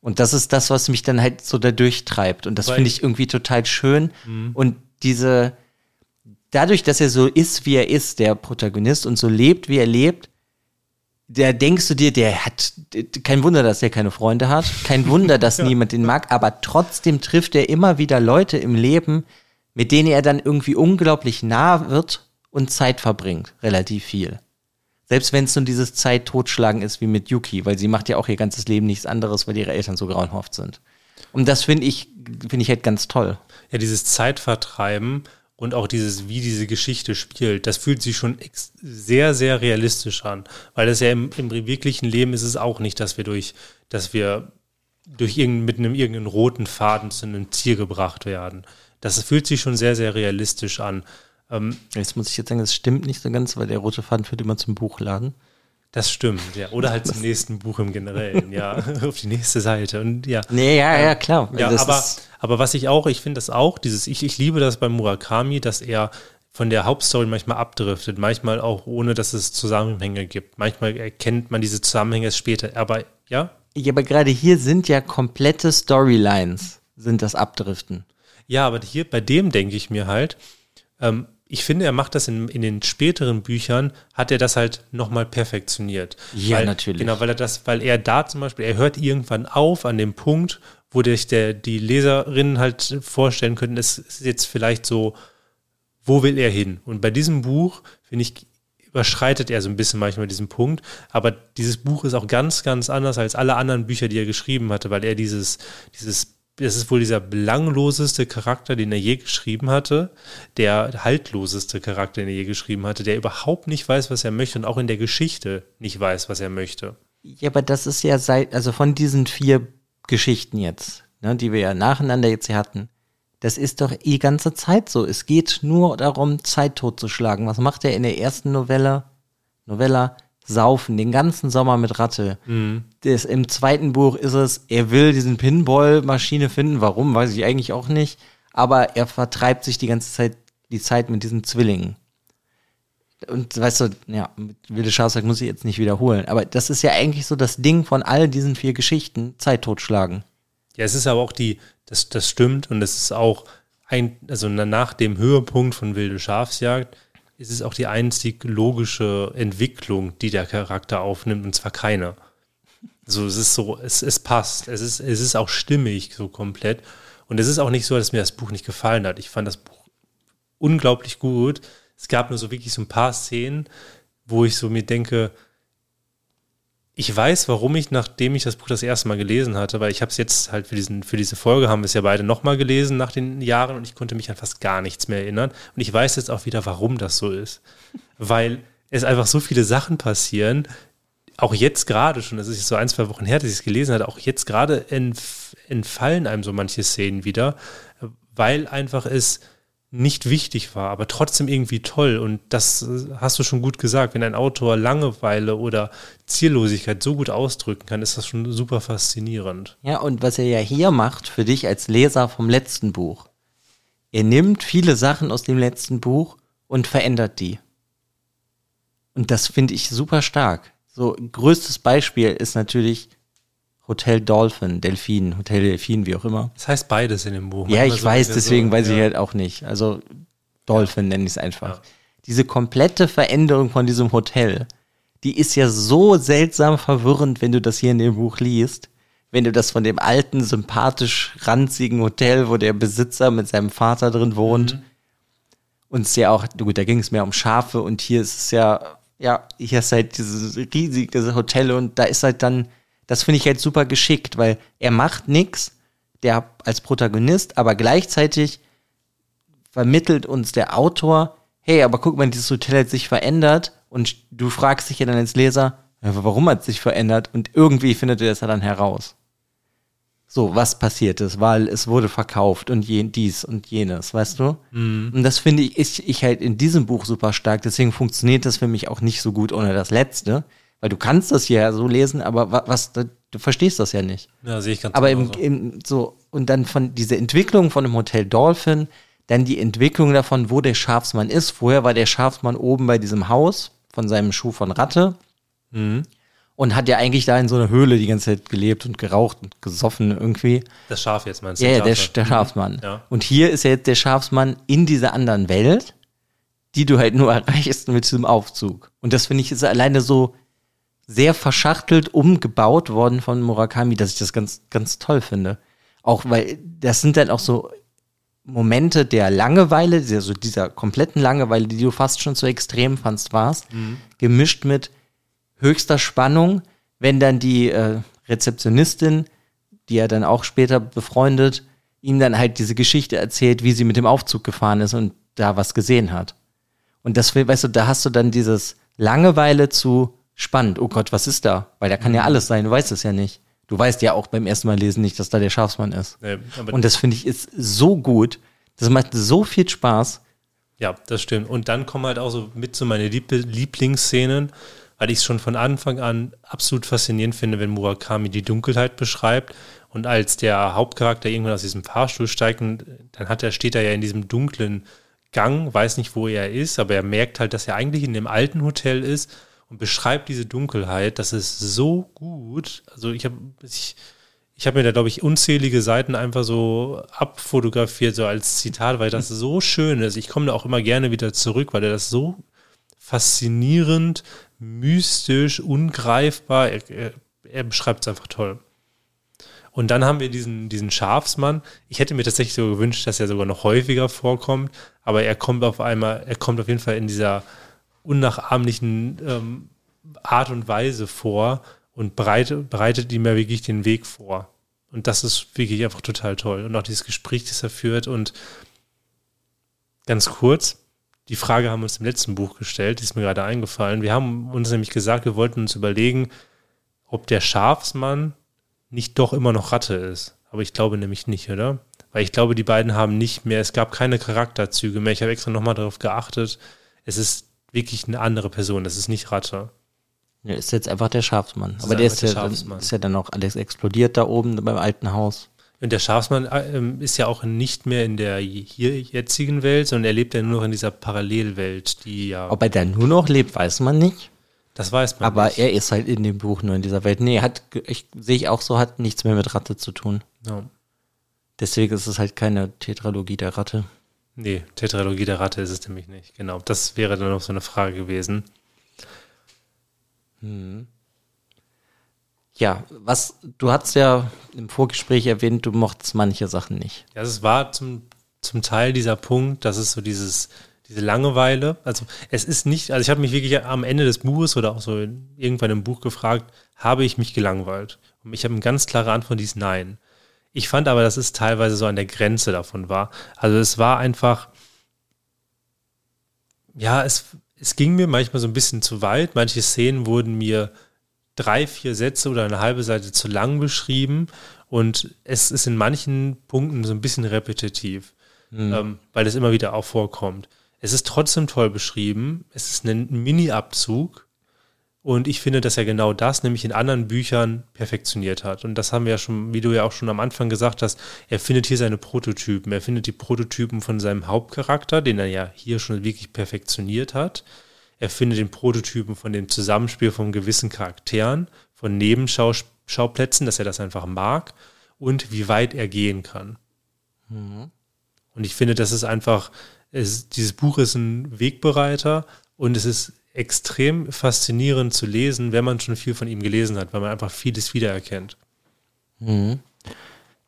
Und das ist das, was mich dann halt so da durchtreibt. Und das finde ich irgendwie total schön. Mhm. Und diese, dadurch, dass er so ist, wie er ist, der Protagonist, und so lebt, wie er lebt, da denkst du dir, der hat, kein Wunder, dass er keine Freunde hat, kein Wunder, dass ja. niemand ihn mag, aber trotzdem trifft er immer wieder Leute im Leben, mit denen er dann irgendwie unglaublich nah wird und Zeit verbringt, relativ viel. Selbst wenn es nur dieses Zeit totschlagen ist wie mit Yuki, weil sie macht ja auch ihr ganzes Leben nichts anderes, weil ihre Eltern so grauenhaft sind. Und das finde ich, finde ich halt ganz toll. Ja, dieses Zeitvertreiben und auch dieses, wie diese Geschichte spielt, das fühlt sich schon sehr, sehr realistisch an. Weil das ja im, im wirklichen Leben ist es auch nicht, dass wir durch, dass wir durch irgendein, mit einem irgendeinen roten Faden zu einem Ziel gebracht werden. Das fühlt sich schon sehr, sehr realistisch an. Ähm, jetzt muss ich jetzt sagen, das stimmt nicht so ganz, weil der rote Faden führt immer zum Buchladen. Das stimmt, ja. Oder halt zum nächsten Buch im Generellen, ja. Auf die nächste Seite. Und ja. Nee, ja, ja, klar. Ja, aber, aber was ich auch, ich finde das auch, dieses, ich, ich liebe das bei Murakami, dass er von der Hauptstory manchmal abdriftet, manchmal auch ohne, dass es Zusammenhänge gibt. Manchmal erkennt man diese Zusammenhänge erst später. Aber ja. Ja, aber gerade hier sind ja komplette Storylines, sind das Abdriften. Ja, aber hier bei dem denke ich mir halt, ähm, ich finde, er macht das in, in den späteren Büchern, hat er das halt nochmal perfektioniert. Ja, weil, natürlich. Genau, weil er das, weil er da zum Beispiel, er hört irgendwann auf an dem Punkt, wo sich der, die Leserinnen halt vorstellen könnten, es ist jetzt vielleicht so, wo will er hin? Und bei diesem Buch, finde ich, überschreitet er so ein bisschen manchmal diesen Punkt. Aber dieses Buch ist auch ganz, ganz anders als alle anderen Bücher, die er geschrieben hatte, weil er dieses, dieses das ist wohl dieser belangloseste Charakter, den er je geschrieben hatte, der haltloseste Charakter, den er je geschrieben hatte, der überhaupt nicht weiß, was er möchte und auch in der Geschichte nicht weiß, was er möchte. Ja, aber das ist ja seit, also von diesen vier Geschichten jetzt, ne, die wir ja nacheinander jetzt hier hatten, das ist doch die ganze Zeit so. Es geht nur darum, Zeit totzuschlagen. Was macht er in der ersten Novelle? Novella saufen, den ganzen Sommer mit Ratte. Mhm. Das, Im zweiten Buch ist es, er will diesen Pinball-Maschine finden. Warum, weiß ich eigentlich auch nicht. Aber er vertreibt sich die ganze Zeit die Zeit mit diesen Zwillingen. Und weißt du, ja, Wilde Schafsack muss ich jetzt nicht wiederholen. Aber das ist ja eigentlich so das Ding von all diesen vier Geschichten, Zeit totschlagen. Ja, es ist aber auch die, das, das stimmt und es ist auch ein, also nach dem Höhepunkt von Wilde Schafsjagd ist es auch die einzig logische Entwicklung, die der Charakter aufnimmt, und zwar keine. Also es ist so, es, es passt, es ist, es ist auch stimmig so komplett. Und es ist auch nicht so, dass mir das Buch nicht gefallen hat. Ich fand das Buch unglaublich gut. Es gab nur so wirklich so ein paar Szenen, wo ich so mir denke, ich weiß, warum ich, nachdem ich das Buch das erste Mal gelesen hatte, weil ich habe es jetzt halt für, diesen, für diese Folge, haben wir es ja beide nochmal gelesen nach den Jahren und ich konnte mich an fast gar nichts mehr erinnern. Und ich weiß jetzt auch wieder, warum das so ist. Weil es einfach so viele Sachen passieren, auch jetzt gerade schon, das ist so ein, zwei Wochen her, dass ich es gelesen hatte, auch jetzt gerade entf entfallen einem so manche Szenen wieder, weil einfach es nicht wichtig war, aber trotzdem irgendwie toll. Und das hast du schon gut gesagt. Wenn ein Autor Langeweile oder Ziellosigkeit so gut ausdrücken kann, ist das schon super faszinierend. Ja, und was er ja hier macht für dich als Leser vom letzten Buch, er nimmt viele Sachen aus dem letzten Buch und verändert die. Und das finde ich super stark. So, größtes Beispiel ist natürlich Hotel Dolphin, Delfin, Hotel Delfin, wie auch immer. Das heißt beides in dem Buch. Ja, ich weiß, deswegen so, weiß ja. ich halt auch nicht. Also Dolphin ja. nenne ich es einfach. Ja. Diese komplette Veränderung von diesem Hotel, die ist ja so seltsam verwirrend, wenn du das hier in dem Buch liest. Wenn du das von dem alten, sympathisch ranzigen Hotel, wo der Besitzer mit seinem Vater drin wohnt, mhm. und es ja auch, gut, da ging es mehr um Schafe und hier ist es ja, ja, hier ist halt dieses riesige Hotel und da ist halt dann das finde ich halt super geschickt, weil er macht nichts, der als Protagonist, aber gleichzeitig vermittelt uns der Autor, hey, aber guck mal, dieses Hotel hat sich verändert und du fragst dich ja dann als Leser, warum hat es sich verändert? Und irgendwie findet er das ja dann heraus. So, was passiert ist, weil es wurde verkauft und je, dies und jenes, weißt du? Mhm. Und das finde ich, ich, ich halt in diesem Buch super stark, deswegen funktioniert das für mich auch nicht so gut ohne das letzte, weil du kannst das ja so lesen, aber was, du verstehst das ja nicht. Ja, sehe ich ganz Aber im, im, so, und dann von dieser Entwicklung von dem Hotel Dolphin, dann die Entwicklung davon, wo der Schafsmann ist. Vorher war der Schafsmann oben bei diesem Haus von seinem Schuh von Ratte. Mhm. Und hat ja eigentlich da in so einer Höhle die ganze Zeit gelebt und geraucht und gesoffen irgendwie. Das Schaf jetzt meinst du? Ja, der, der Schafsmann. Ja. Und hier ist ja jetzt der Schafsmann in dieser anderen Welt, die du halt nur erreichst mit diesem Aufzug. Und das finde ich ist alleine so sehr verschachtelt umgebaut worden von Murakami, dass ich das ganz, ganz toll finde. Auch weil das sind dann auch so Momente der Langeweile, also dieser kompletten Langeweile, die du fast schon zu extrem fandst, warst, mhm. gemischt mit höchster Spannung, wenn dann die äh, Rezeptionistin, die er dann auch später befreundet, ihm dann halt diese Geschichte erzählt, wie sie mit dem Aufzug gefahren ist und da was gesehen hat. Und das, weißt du, da hast du dann dieses Langeweile zu spannend. Oh Gott, was ist da? Weil da kann ja mhm. alles sein, du weißt es ja nicht. Du weißt ja auch beim ersten Mal lesen nicht, dass da der Schafsmann ist. Nee, und das finde ich ist so gut. Das macht so viel Spaß. Ja, das stimmt. Und dann kommen halt auch so mit zu so meine Lieb Lieblingsszenen, weil ich es schon von Anfang an absolut faszinierend finde, wenn Murakami die Dunkelheit beschreibt. Und als der Hauptcharakter irgendwann aus diesem Fahrstuhl steigt, dann hat er, steht er ja in diesem dunklen Gang, weiß nicht, wo er ist, aber er merkt halt, dass er eigentlich in dem alten Hotel ist und beschreibt diese Dunkelheit. Das ist so gut. Also ich habe ich, ich habe mir da, glaube ich, unzählige Seiten einfach so abfotografiert, so als Zitat, weil das so schön ist. Ich komme da auch immer gerne wieder zurück, weil er das so faszinierend, mystisch, ungreifbar, er, er, er beschreibt es einfach toll. Und dann haben wir diesen, diesen Schafsmann. Ich hätte mir tatsächlich so gewünscht, dass er sogar noch häufiger vorkommt, aber er kommt auf einmal, er kommt auf jeden Fall in dieser unnachahmlichen ähm, Art und Weise vor und bereitet, bereitet ihm ja wirklich den Weg vor. Und das ist wirklich einfach total toll. Und auch dieses Gespräch, das er führt. Und ganz kurz, die Frage haben wir uns im letzten Buch gestellt, die ist mir gerade eingefallen. Wir haben uns nämlich gesagt, wir wollten uns überlegen, ob der Schafsmann nicht doch immer noch Ratte ist. Aber ich glaube nämlich nicht, oder? Weil ich glaube, die beiden haben nicht mehr, es gab keine Charakterzüge mehr. Ich habe extra nochmal darauf geachtet. Es ist wirklich eine andere Person. Das ist nicht Ratte. Ja, ist jetzt einfach der Schafsmann. Aber der ist, der ja, dann, ist ja dann auch alles explodiert da oben beim alten Haus. Und der Schafsmann äh, ist ja auch nicht mehr in der hier jetzigen Welt, sondern er lebt ja nur noch in dieser Parallelwelt, die ja. Ob er da nur noch lebt, weiß man nicht. Das weiß man Aber nicht. er ist halt in dem Buch nur in dieser Welt. Nee, hat, ich, sehe ich auch so, hat nichts mehr mit Ratte zu tun. Ja. Deswegen ist es halt keine Tetralogie der Ratte. Nee, Tetralogie der Ratte ist es nämlich nicht. Genau. Das wäre dann noch so eine Frage gewesen. Hm. Ja, was, du hast ja im Vorgespräch erwähnt, du mochtest manche Sachen nicht. Ja, es war zum, zum Teil dieser Punkt, dass es so dieses, diese Langeweile, also es ist nicht, also ich habe mich wirklich am Ende des Buches oder auch so irgendwann im Buch gefragt, habe ich mich gelangweilt? Und ich habe eine ganz klare Antwort, die ist nein. Ich fand aber, dass es teilweise so an der Grenze davon war. Also es war einfach, ja, es, es ging mir manchmal so ein bisschen zu weit. Manche Szenen wurden mir drei, vier Sätze oder eine halbe Seite zu lang beschrieben und es ist in manchen Punkten so ein bisschen repetitiv, mhm. ähm, weil es immer wieder auch vorkommt. Es ist trotzdem toll beschrieben. Es ist ein Mini-Abzug und ich finde, dass er genau das nämlich in anderen Büchern perfektioniert hat. Und das haben wir ja schon, wie du ja auch schon am Anfang gesagt hast, er findet hier seine Prototypen. Er findet die Prototypen von seinem Hauptcharakter, den er ja hier schon wirklich perfektioniert hat. Er findet den Prototypen von dem Zusammenspiel von gewissen Charakteren, von Nebenschauplätzen, dass er das einfach mag und wie weit er gehen kann. Mhm. Und ich finde, das ist einfach, es, dieses Buch ist ein Wegbereiter und es ist extrem faszinierend zu lesen, wenn man schon viel von ihm gelesen hat, weil man einfach vieles wiedererkennt. Mhm.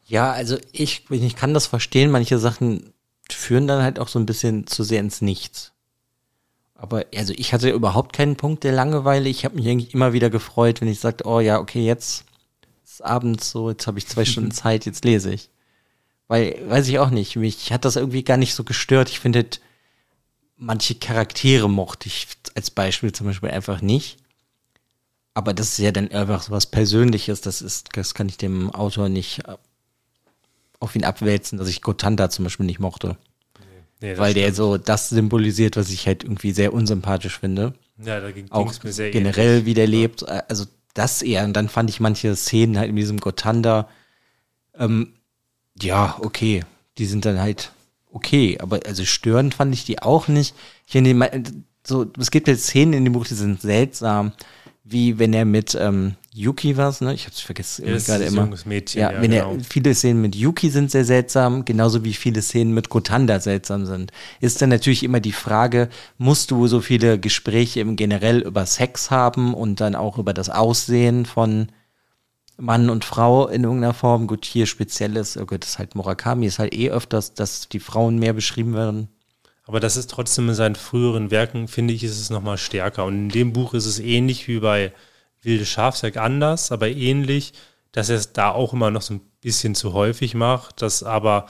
Ja, also ich, ich kann das verstehen, manche Sachen führen dann halt auch so ein bisschen zu sehr ins Nichts. Aber also ich hatte überhaupt keinen Punkt der Langeweile. Ich habe mich eigentlich immer wieder gefreut, wenn ich sagte, oh ja, okay, jetzt ist abends so, jetzt habe ich zwei Stunden Zeit, jetzt lese ich. Weil, weiß ich auch nicht, mich hat das irgendwie gar nicht so gestört. Ich finde, manche Charaktere mochte ich als Beispiel zum Beispiel einfach nicht. Aber das ist ja dann einfach so was Persönliches, das ist, das kann ich dem Autor nicht äh, auf ihn abwälzen, dass ich Gotanda zum Beispiel nicht mochte. Nee, weil der so das symbolisiert, was ich halt irgendwie sehr unsympathisch finde. Ja, da ging es mir sehr generell, ähnlich. wie der lebt. Äh, also das eher. Und dann fand ich manche Szenen halt in diesem Gotanda, ähm, ja, okay. Die sind dann halt okay, aber also störend fand ich die auch nicht. Ich finde, so, es gibt jetzt Szenen in dem Buch, die sind seltsam, wie wenn er mit ähm, Yuki was, ne? Ich hab's vergessen ja, gerade immer. Junges Mädchen, ja, ja wenn genau. er viele Szenen mit Yuki sind sehr seltsam, genauso wie viele Szenen mit Gotanda seltsam sind. Ist dann natürlich immer die Frage, musst du so viele Gespräche im generell über Sex haben und dann auch über das Aussehen von Mann und Frau in irgendeiner Form. Gut, hier spezielles, oh Gott, das ist halt Murakami, ist halt eh öfters, dass die Frauen mehr beschrieben werden. Aber das ist trotzdem in seinen früheren Werken, finde ich, ist es nochmal stärker. Und in dem Buch ist es ähnlich wie bei Wilde Schafsack anders, aber ähnlich, dass er es da auch immer noch so ein bisschen zu häufig macht. Dass aber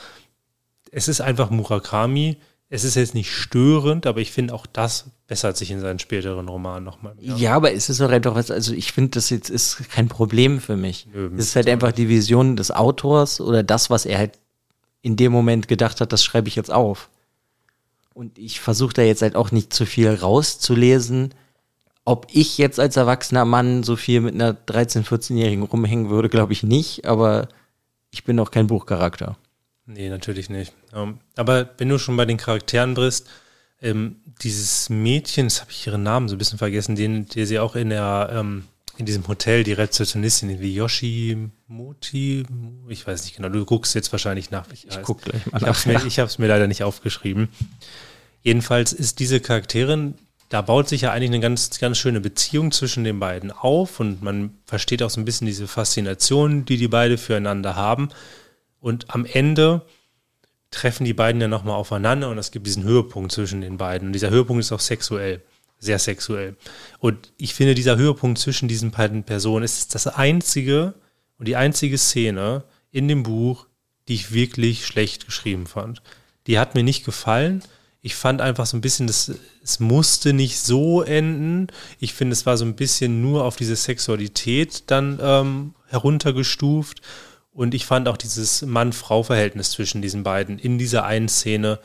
es ist einfach Murakami. Es ist jetzt nicht störend, aber ich finde auch das bessert sich in seinen späteren Romanen nochmal. Ja. ja, aber es ist doch einfach was, also ich finde, das jetzt ist kein Problem für mich. Es ist halt einfach die Vision des Autors oder das, was er halt in dem Moment gedacht hat, das schreibe ich jetzt auf. Und ich versuche da jetzt halt auch nicht zu viel rauszulesen. Ob ich jetzt als erwachsener Mann so viel mit einer 13-, 14-Jährigen rumhängen würde, glaube ich nicht, aber ich bin auch kein Buchcharakter. Nee, natürlich nicht. Ähm, aber wenn du schon bei den Charakteren bist, ähm, dieses Mädchen, das habe ich ihren Namen so ein bisschen vergessen, den, der sie auch in der ähm, in diesem Hotel, die Rezeptionistin, wie Yoshi Moti, ich weiß nicht genau, du guckst jetzt wahrscheinlich nach. Ich, ich guck gleich mal ich nach. Mir, ich habe es mir leider nicht aufgeschrieben. Jedenfalls ist diese Charakterin, da baut sich ja eigentlich eine ganz, ganz schöne Beziehung zwischen den beiden auf und man versteht auch so ein bisschen diese Faszination, die die beide füreinander haben. Und am Ende treffen die beiden ja nochmal aufeinander und es gibt diesen Höhepunkt zwischen den beiden. Und dieser Höhepunkt ist auch sexuell, sehr sexuell. Und ich finde, dieser Höhepunkt zwischen diesen beiden Personen ist das einzige und die einzige Szene in dem Buch, die ich wirklich schlecht geschrieben fand. Die hat mir nicht gefallen. Ich fand einfach so ein bisschen, das, es musste nicht so enden. Ich finde, es war so ein bisschen nur auf diese Sexualität dann ähm, heruntergestuft. Und ich fand auch dieses Mann-Frau-Verhältnis zwischen diesen beiden in dieser einen Szene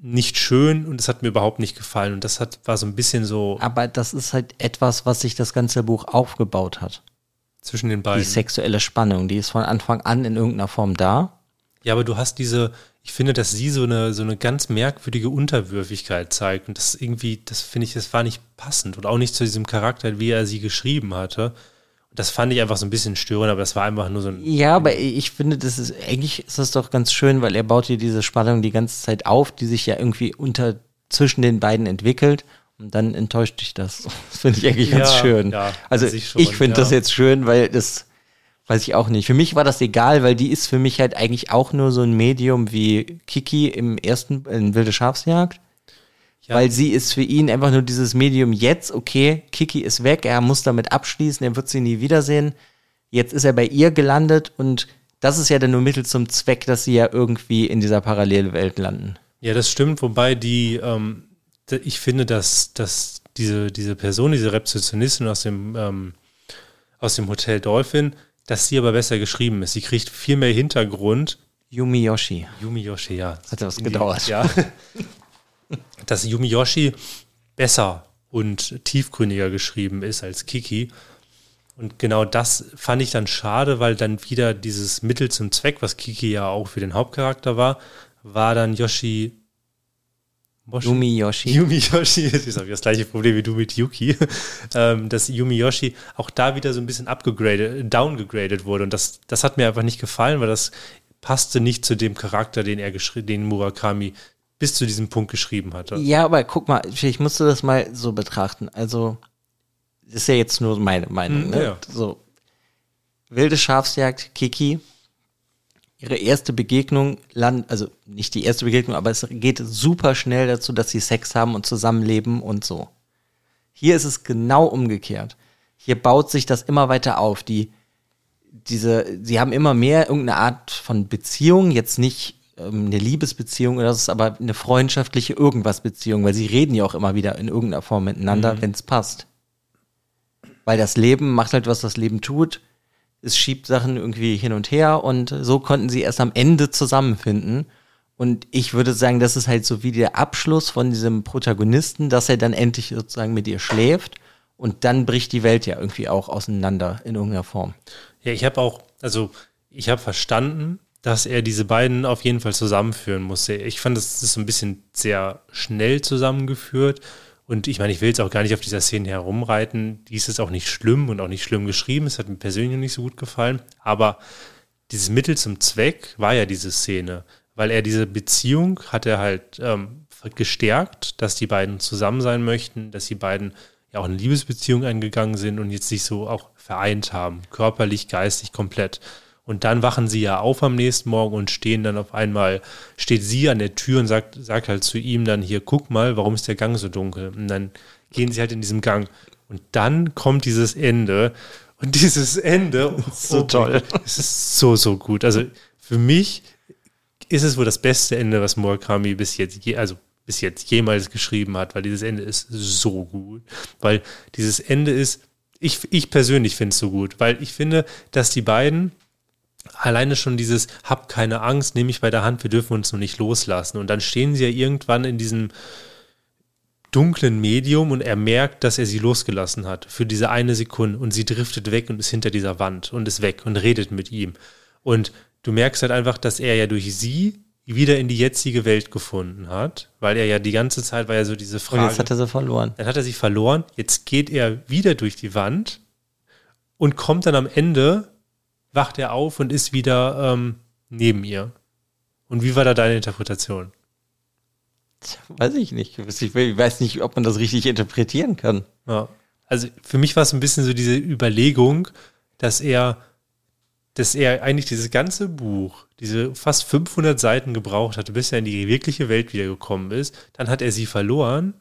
nicht schön und es hat mir überhaupt nicht gefallen. Und das hat, war so ein bisschen so. Aber das ist halt etwas, was sich das ganze Buch aufgebaut hat. Zwischen den beiden. Die sexuelle Spannung, die ist von Anfang an in irgendeiner Form da. Ja, aber du hast diese, ich finde, dass sie so eine, so eine ganz merkwürdige Unterwürfigkeit zeigt. Und das irgendwie, das finde ich, das war nicht passend und auch nicht zu diesem Charakter, wie er sie geschrieben hatte. Das fand ich einfach so ein bisschen störend, aber das war einfach nur so ein. Ja, aber ich finde, das ist, eigentlich ist das doch ganz schön, weil er baut hier diese Spannung die ganze Zeit auf, die sich ja irgendwie unter, zwischen den beiden entwickelt. Und dann enttäuscht dich das. Das finde ich eigentlich ganz Ja, schön. ja, also schon, ich finde das ja. jetzt schön, weil das weiß ich auch nicht. Für mich war das egal, weil die ist für mich halt eigentlich auch nur so ein Medium wie Kiki im ersten, in Wilde Schafsjagd. Ja. Weil sie ist für ihn einfach nur dieses Medium jetzt, okay, Kiki ist weg, er muss damit abschließen, er wird sie nie wiedersehen. Jetzt ist er bei ihr gelandet und das ist ja dann nur Mittel zum Zweck, dass sie ja irgendwie in dieser Parallelwelt landen. Ja, das stimmt, wobei die, ähm, ich finde, dass, dass diese, diese Person, diese Rezeptionistin aus dem, ähm, aus dem Hotel Dolphin, dass sie aber besser geschrieben ist. Sie kriegt viel mehr Hintergrund. Yumi Yoshi. Yumi Yoshi, ja. Hat was In die- gedauert. Ja. dass Yumi Yoshi besser und tiefgründiger geschrieben ist als Kiki. Und genau das fand ich dann schade, weil dann wieder dieses Mittel zum Zweck, was Kiki ja auch für den Hauptcharakter war, war dann Yoshi. Moshi? Yumi Yoshi. Yumi Yoshi, das ist auch das gleiche Problem wie du mit Yuki, ähm, dass Yumi Yoshi auch da wieder so ein bisschen abgegradet, downgegradet wurde. Und das, das hat mir einfach nicht gefallen, weil das passte nicht zu dem Charakter, den er geschrieben, den Murakami bis zu diesem Punkt geschrieben hatte. Ja, aber guck mal, ich musste das mal so betrachten. Also, das ist ja jetzt nur meine Meinung. Hm, ne? ja. So, wilde Schafsjagd, Kiki, ihre erste Begegnung, land, also nicht die erste Begegnung, aber es geht super schnell dazu, dass sie Sex haben und zusammenleben und so. Hier ist es genau umgekehrt. Hier baut sich das immer weiter auf. Die, diese, sie haben immer mehr irgendeine Art von Beziehung, jetzt nicht ähm, eine Liebesbeziehung oder das ist aber eine freundschaftliche irgendwas Beziehung, weil sie reden ja auch immer wieder in irgendeiner Form miteinander, wenn es passt. Weil das Leben macht halt, was das Leben tut. Es schiebt Sachen irgendwie hin und her und so konnten sie erst am Ende zusammenfinden. Und ich würde sagen, das ist halt so wie der Abschluss von diesem Protagonisten, dass er dann endlich sozusagen mit ihr schläft und dann bricht die Welt ja irgendwie auch auseinander in irgendeiner Form. Ja, ich habe auch, also ich habe verstanden, dass er diese beiden auf jeden Fall zusammenführen musste. Ich fand, das ist so ein bisschen sehr schnell zusammengeführt. Und ich meine, ich will jetzt auch gar nicht auf dieser Szene herumreiten. Die ist jetzt auch nicht schlimm und auch nicht schlimm geschrieben. Es hat mir persönlich nicht so gut gefallen. Aber dieses Mittel zum Zweck war ja diese Szene, weil er diese Beziehung hat er halt ähm, gestärkt, dass die beiden zusammen sein möchten, dass die beiden ja auch eine Liebesbeziehung eingegangen sind und jetzt sich so auch vereint haben, körperlich, geistig komplett. Und dann wachen sie ja auf am nächsten Morgen und stehen dann auf einmal, steht sie an der Tür und sagt, sagt halt zu ihm dann hier, guck mal, warum ist der Gang so dunkel? Und dann gehen sie halt in diesem Gang. Und dann kommt dieses Ende. Und dieses Ende, oh so toll. Es ist so, so gut. Also für mich ist es wohl das beste Ende, was Murakami bis jetzt, je, also bis jetzt jemals geschrieben hat, weil dieses Ende ist so gut. Weil dieses Ende ist, ich, ich persönlich finde es so gut, weil ich finde, dass die beiden alleine schon dieses Hab keine Angst, nehme ich bei der Hand, wir dürfen uns noch nicht loslassen. Und dann stehen sie ja irgendwann in diesem dunklen Medium und er merkt, dass er sie losgelassen hat für diese eine Sekunde und sie driftet weg und ist hinter dieser Wand und ist weg und redet mit ihm. Und du merkst halt einfach, dass er ja durch sie wieder in die jetzige Welt gefunden hat, weil er ja die ganze Zeit war ja so diese Und Frage. jetzt hat er sie verloren. Dann hat er sich verloren. Jetzt geht er wieder durch die Wand und kommt dann am Ende, wacht er auf und ist wieder ähm, neben ihr. Und wie war da deine Interpretation? Weiß ich nicht. Ich weiß nicht, ob man das richtig interpretieren kann. Ja. Also für mich war es ein bisschen so diese Überlegung, dass er, dass er eigentlich dieses ganze Buch, diese fast 500 Seiten gebraucht hatte, bis er in die wirkliche Welt wiedergekommen ist. Dann hat er sie verloren.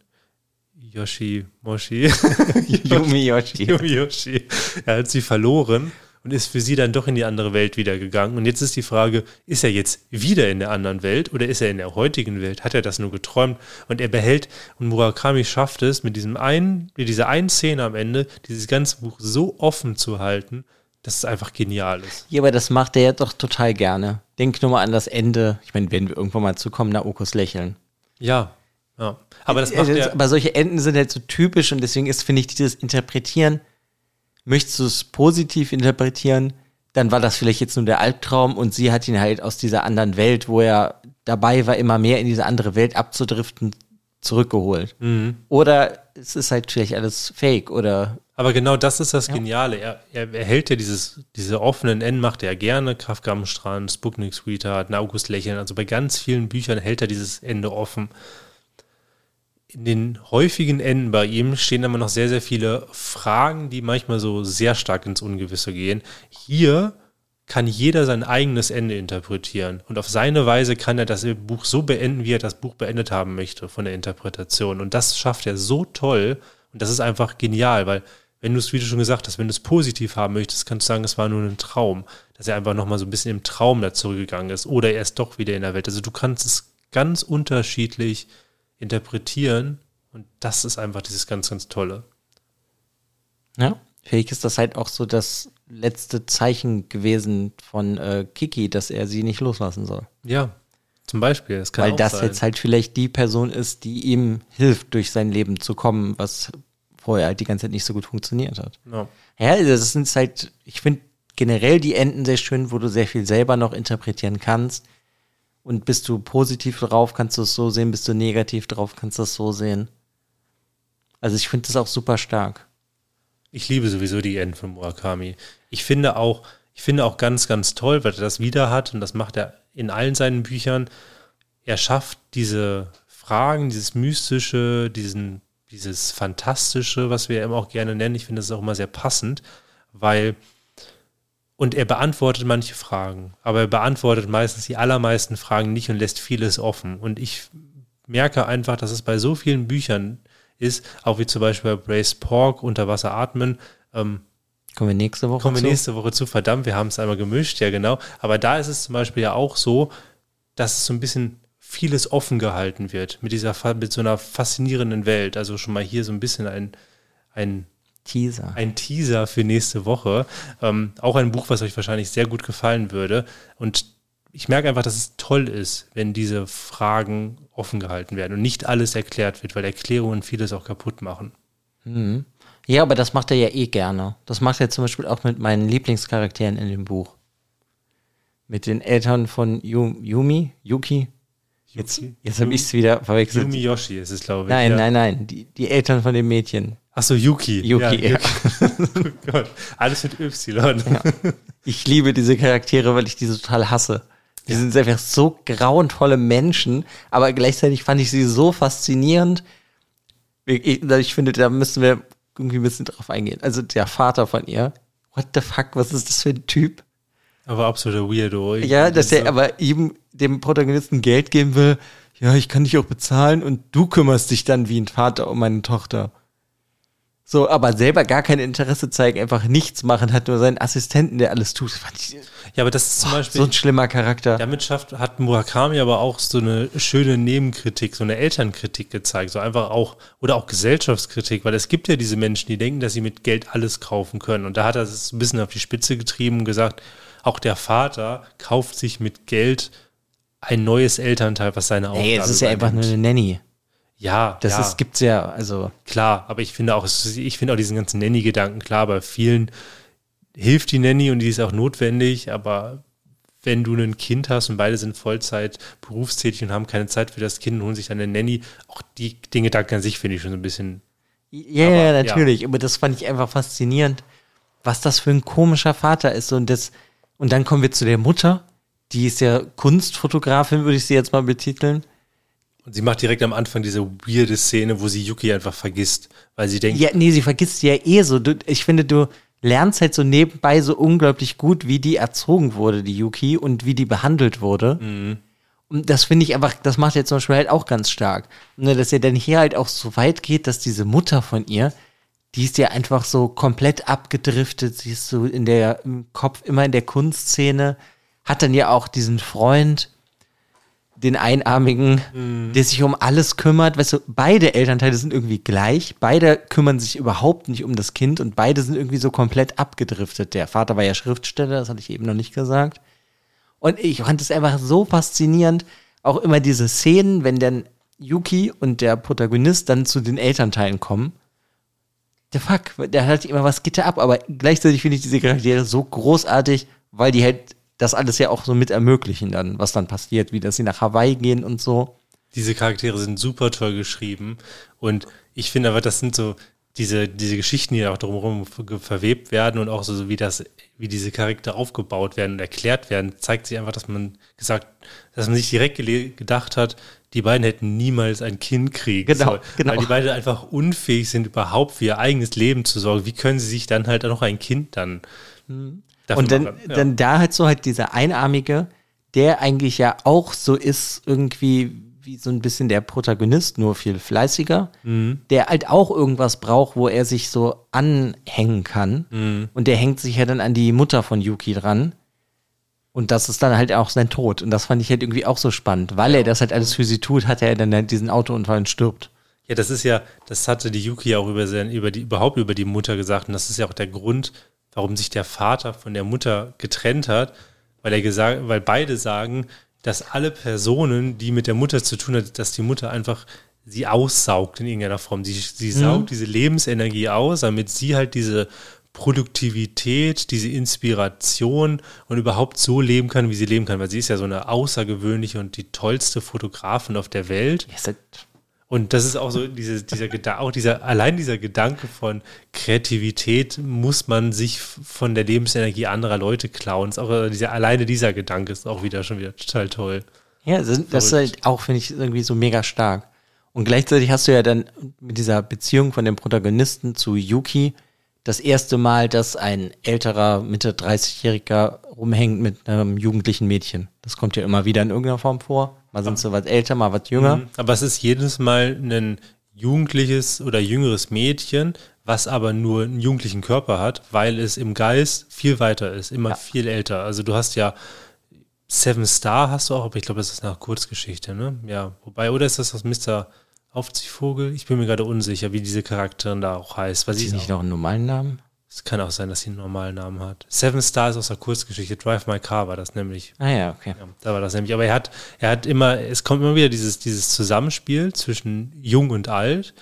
Yoshi, Moshi. Yumi Yoshi. Yumi Yoshi. Er hat sie verloren und ist für sie dann doch in die andere Welt wieder gegangen. Und jetzt ist die Frage, ist er jetzt wieder in der anderen Welt oder ist er in der heutigen Welt? Hat er das nur geträumt? Und er behält, und Murakami schafft es, mit diesem einen, mit dieser einen Szene am Ende, dieses ganze Buch so offen zu halten, dass es einfach genial ist. Ja, aber das macht er ja doch total gerne. Denk nur mal an das Ende. Ich meine, werden wir irgendwann mal zukommen, Naokos Lächeln. Ja, ja. Aber das Äh, macht das- er. aber solche Enden sind halt so typisch und deswegen ist, finde ich, dieses Interpretieren, möchtest du es positiv interpretieren, dann war das vielleicht jetzt nur der Albtraum und sie hat ihn halt aus dieser anderen Welt, wo er dabei war, immer mehr in diese andere Welt abzudriften, zurückgeholt. Mhm. Oder es ist halt vielleicht alles fake oder Aber genau das ist das Geniale. Er, er, er hält ja dieses, diese offenen Enden, macht er gerne. Kafka am Strand, Sputnik Sweetheart, August Lächeln. Also bei ganz vielen Büchern hält er dieses Ende offen. In den häufigen Enden bei ihm stehen immer noch sehr, sehr viele Fragen, die manchmal so sehr stark ins Ungewisse gehen. Hier kann jeder sein eigenes Ende interpretieren. Und auf seine Weise kann er das Buch so beenden, wie er das Buch beendet haben möchte von der Interpretation. Und das schafft er so toll. Und das ist einfach genial, weil wenn du es, wie du schon gesagt hast, wenn du es positiv haben möchtest, kannst du sagen, es war nur ein Traum. Dass er einfach nochmal so ein bisschen im Traum da zurückgegangen ist. Oder er ist doch wieder in der Welt. Also du kannst es ganz unterschiedlich interpretieren. Und das ist einfach dieses ganz, ganz Tolle. Ja. Vielleicht ist das halt auch so das letzte Zeichen gewesen von äh, Kiki, dass er sie nicht loslassen soll. Ja, zum Beispiel. Das Weil das sein. jetzt halt vielleicht die Person ist, die ihm hilft, durch sein Leben zu kommen, was vorher halt die ganze Zeit nicht so gut funktioniert hat. Ja. Ja, also das sind halt, ich finde generell die Enden sehr schön, wo du sehr viel selber noch interpretieren kannst. Und bist du positiv drauf, kannst du es so sehen, bist du negativ drauf, kannst du es so sehen. Also ich finde das auch super stark. Ich liebe sowieso die Enden von Murakami. Ich finde auch, ich finde auch ganz, ganz toll, weil er das wieder hat und das macht er in allen seinen Büchern. Er schafft diese Fragen, dieses Mystische, diesen, dieses Fantastische, was wir eben auch gerne nennen. Ich finde das auch immer sehr passend, weil und er beantwortet manche Fragen, aber er beantwortet meistens die allermeisten Fragen nicht und lässt vieles offen. Und ich merke einfach, dass es bei so vielen Büchern ist, auch wie zum Beispiel bei Brace Pork, Unter Wasser atmen, ähm, Kommen wir nächste Woche kommen wir zu? nächste Woche zu, verdammt, wir haben es einmal gemischt, ja genau. Aber da ist es zum Beispiel ja auch so, dass es so ein bisschen vieles offen gehalten wird mit dieser, mit so einer faszinierenden Welt. Also schon mal hier so ein bisschen ein, ein Teaser. ein Teaser für nächste Woche. Ähm, auch ein Buch, was euch wahrscheinlich sehr gut gefallen würde. Und ich merke einfach, dass es toll ist, wenn diese Fragen offen gehalten werden und nicht alles erklärt wird, weil Erklärungen vieles auch kaputt machen. Ja, aber das macht er ja eh gerne. Das macht er zum Beispiel auch mit meinen Lieblingscharakteren in dem Buch. Mit den Eltern von Yu, Yumi, Yuki. Jetzt, jetzt habe ich es wieder verwechselt. Yumi Yoshi ist es, glaube ich. nein, ja. nein, nein. Die, die Eltern von dem Mädchen. Achso, Yuki. Yuki, ja. oh Gott. Alles mit Y. Ich liebe diese Charaktere, weil ich die so total hasse. Die sind einfach so grauenvolle Menschen, aber gleichzeitig fand ich sie so faszinierend. Ich, ich, ich finde, da müssen wir irgendwie ein bisschen drauf eingehen. Also der Vater von ihr. What the fuck, was ist das für ein Typ? Aber absoluter Weirdo. Ich- Ja, dass er aber ihm, dem Protagonisten Geld geben will. Ja, ich kann dich auch bezahlen und du kümmerst dich dann wie ein Vater um meine Tochter. So, aber selber gar kein Interesse zeigen, einfach nichts machen, hat nur seinen Assistenten, der alles tut. Ja, aber das ist zum Beispiel. so ein schlimmer Charakter. Damit schafft, hat Murakami aber auch so eine schöne Nebenkritik, so eine Elternkritik gezeigt, so einfach auch, oder auch Gesellschaftskritik, weil es gibt ja diese Menschen, die denken, dass sie mit Geld alles kaufen können. Und da hat er es ein bisschen auf die Spitze getrieben und gesagt, auch der Vater kauft sich mit Geld ein neues Elternteil, was seine Aufgabe Ey, es ist ja einfach nur eine Nanny. Ja, Das ja. ist, gibt's ja, also. Klar, aber ich finde auch, ich finde auch diesen ganzen Nanny-Gedanken klar, bei vielen hilft die Nanny und die ist auch notwendig, aber wenn du ein Kind hast und beide sind Vollzeit berufstätig und haben keine Zeit für das Kind und holen sich dann eine Nanny, auch die, den Gedanken an sich finde ich schon so ein bisschen, Ja, Aber, ja, ja. natürlich. Aber das fand ich einfach faszinierend, was das für ein komischer Vater ist. Und das, und dann kommen wir zu der Mutter. Die ist ja Kunstfotografin, würde ich sie jetzt mal betiteln. Und sie macht direkt am Anfang diese weirde Szene, wo sie Yuki einfach vergisst, weil sie denkt, Ja, nee, sie vergisst ja eh so. Du, ich finde, du lernst halt so nebenbei so unglaublich gut, wie die erzogen wurde, die Yuki, und wie die behandelt wurde. Und das finde ich einfach, das macht er zum Beispiel halt auch ganz stark. Ne, dass er dann hier halt auch so weit geht, dass diese Mutter von ihr, die ist ja einfach so komplett abgedriftet. Sie ist so in der, im Kopf immer in der Kunstszene, hat dann ja auch diesen Freund, den Einarmigen, der sich um alles kümmert. Weißt du, beide Elternteile sind irgendwie gleich. Beide kümmern sich überhaupt nicht um das Kind und beide sind irgendwie so komplett abgedriftet. Der Vater war ja Schriftsteller, das hatte ich eben noch nicht gesagt. Und ich fand es einfach so faszinierend, auch immer diese Szenen, wenn dann Yuki und der Protagonist dann zu den Elternteilen kommen, der fuck, der hat immer was geht da ab, aber gleichzeitig finde ich diese Charaktere so großartig, weil die halt das alles ja auch so mit ermöglichen dann, was dann passiert, wie dass sie nach Hawaii gehen und so. Diese Charaktere sind super toll geschrieben und ich finde aber, das sind so diese, diese Geschichten, die auch drumherum verwebt werden und auch so, wie das, wie diese Charaktere aufgebaut werden und erklärt werden, zeigt sich einfach, dass man gesagt, dass man sich direkt gedacht hat, die beiden hätten niemals ein Kind kriegen genau, sollen, genau. weil die beiden einfach unfähig sind, überhaupt für ihr eigenes Leben zu sorgen. Wie können sie sich dann halt noch ein Kind dann mhm. Und dann, machen? Ja. dann da halt so halt dieser Einarmige, der eigentlich ja auch so ist, irgendwie wie so ein bisschen der Protagonist, nur viel fleißiger, mhm. der halt auch irgendwas braucht, wo er sich so anhängen kann. Mhm. Und der hängt sich ja dann an die Mutter von Yuki dran. Und das ist dann halt auch sein Tod. Und das fand ich halt irgendwie auch so spannend. Weil er das halt alles für sie tut, hat er dann halt diesen Autounfall und stirbt. Ja, das ist ja, das hatte die Yuki auch über, sein, über die, überhaupt über die Mutter gesagt. Und das ist ja auch der Grund, warum sich der Vater von der Mutter getrennt hat. Weil er gesagt, weil beide sagen, dass alle Personen, die mit der Mutter zu tun hat, dass die Mutter einfach sie aussaugt in irgendeiner Form. Sie, sie mhm. saugt diese Lebensenergie aus, damit sie halt diese Produktivität, diese Inspiration und überhaupt so leben kann, wie sie leben kann, weil sie ist ja so eine außergewöhnliche und die tollste Fotografin auf der Welt. Yes, und das ist auch so diese, dieser Gedanke, auch dieser, allein dieser Gedanke von Kreativität muss man sich von der Lebensenergie anderer Leute klauen. Ist auch dieser, alleine dieser Gedanke ist auch wieder schon wieder total toll. Ja, das, das ist halt auch, finde ich, irgendwie so mega stark. Und gleichzeitig hast du ja dann mit dieser Beziehung von dem Protagonisten zu Yuki das erste Mal, dass ein älterer, Mitte 30-Jähriger rumhängt mit einem jugendlichen Mädchen. Das kommt ja immer wieder in irgendeiner Form vor. Mal sind sie was älter, mal was jünger. Mhm. Aber es ist jedes Mal ein jugendliches oder jüngeres Mädchen, was aber nur einen jugendlichen Körper hat, weil es im Geist viel weiter ist, immer ja. viel älter. Also du hast ja Seven Star hast du auch, aber ich glaube, das ist eine Kurzgeschichte, ne? Ja, wobei, oder ist das aus Mr. Aufziehvogel? Ich bin mir gerade unsicher, wie diese Charakterin da auch heißt. Hat sie nicht noch einen normalen Namen? Es kann auch sein, dass sie einen normalen Namen hat. Seven Stars aus der Kurzgeschichte. Drive My Car war das nämlich. Ah ja, okay. Ja, da war das nämlich. Aber er hat, er hat immer, es kommt immer wieder dieses, dieses Zusammenspiel zwischen jung und alt.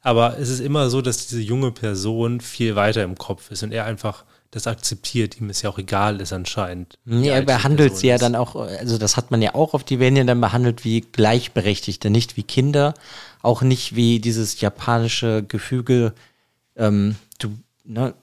Aber es ist immer so, dass diese junge Person viel weiter im Kopf ist und er einfach das akzeptiert, ihm es ja auch egal ist anscheinend. Ja, er behandelt sie ja dann auch, also das hat man ja auch auf die ja dann behandelt wie Gleichberechtigte, nicht wie Kinder, auch nicht wie dieses japanische Gefüge, ähm, ne,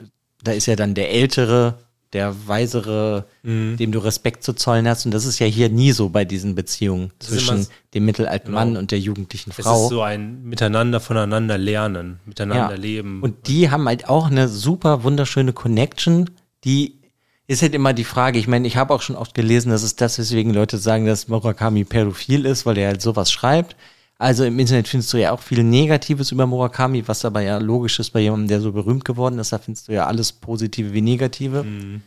da ist ja dann der Ältere, der Weisere, mhm. dem du Respekt zu zollen hast. Und das ist ja hier nie so bei diesen Beziehungen das zwischen dem mittelalten genau. Mann und der jugendlichen Frau. Es ist so ein Miteinander voneinander lernen, miteinander ja. leben. Und die haben halt auch eine super wunderschöne Connection, die ist halt immer die Frage. Ich meine, ich habe auch schon oft gelesen, dass es das, weswegen Leute sagen, dass Murakami pädophil ist, weil er halt sowas schreibt. Also im Internet findest du ja auch viel Negatives über Murakami, was aber ja logisch ist bei jemandem, der so berühmt geworden ist. Da findest du ja alles Positive wie Negative. Mhm.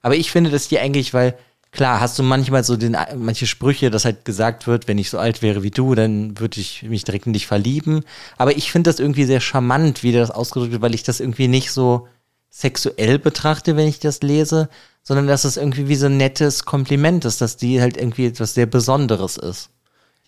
Aber ich finde das hier eigentlich, weil klar, hast du manchmal so den, manche Sprüche, dass halt gesagt wird, wenn ich so alt wäre wie du, dann würde ich mich direkt in dich verlieben. Aber ich finde das irgendwie sehr charmant, wie das ausgedrückt wird, weil ich das irgendwie nicht so sexuell betrachte, wenn ich das lese, sondern dass es irgendwie wie so ein nettes Kompliment ist, dass die halt irgendwie etwas sehr Besonderes ist.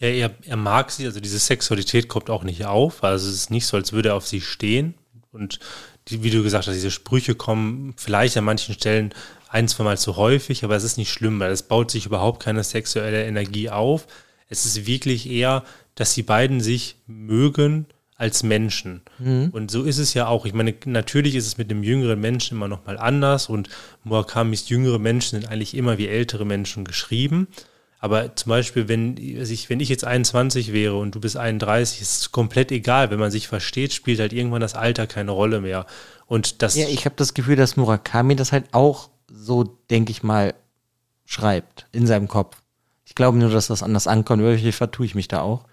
Ja, er, er mag sie, also diese Sexualität kommt auch nicht auf. Also es ist nicht so, als würde er auf sie stehen. Und die, wie du gesagt hast, diese Sprüche kommen vielleicht an manchen Stellen ein, zwei Mal zu häufig, aber es ist nicht schlimm, weil es baut sich überhaupt keine sexuelle Energie auf. Es ist wirklich eher, dass die beiden sich mögen als Menschen. Mhm. Und so ist es ja auch. Ich meine, natürlich ist es mit einem jüngeren Menschen immer noch mal anders und Murakamis jüngere Menschen sind eigentlich immer wie ältere Menschen geschrieben. Aber zum Beispiel, wenn ich, wenn ich jetzt 21 wäre und du bist 31, ist es komplett egal. Wenn man sich versteht, spielt halt irgendwann das Alter keine Rolle mehr. Und das. Ja, ich habe das Gefühl, dass Murakami das halt auch so, denke ich mal, schreibt in seinem Kopf. Ich glaube nur, dass das anders ankommt. Wirklich vertue ich mich da auch.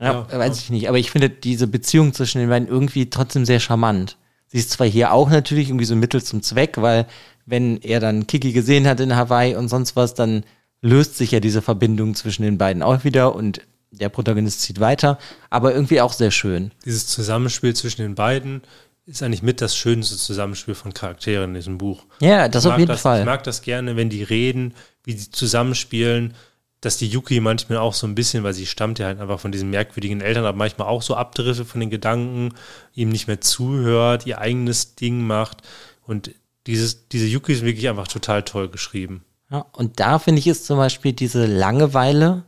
Ja, ja weiß ja. ich nicht. Aber ich finde diese Beziehung zwischen den beiden irgendwie trotzdem sehr charmant. Sie ist zwar hier auch natürlich irgendwie so Mittel zum Zweck, weil wenn er dann Kiki gesehen hat in Hawaii und sonst was, dann löst sich ja diese Verbindung zwischen den beiden auch wieder und der Protagonist zieht weiter, aber irgendwie auch sehr schön. Dieses Zusammenspiel zwischen den beiden ist eigentlich mit das schönste Zusammenspiel von Charakteren in diesem Buch. Ja, das auf jeden das, Fall. Ich mag das gerne, wenn die reden, wie sie zusammenspielen. dass die Yuki manchmal auch so ein bisschen, weil sie stammt ja halt einfach von diesen merkwürdigen Eltern, aber manchmal auch so abdriftet von den Gedanken, ihm nicht mehr zuhört, ihr eigenes Ding macht. Und dieses, diese Yuki ist wirklich einfach total toll geschrieben. Ja, und da finde ich ist zum Beispiel diese Langeweile,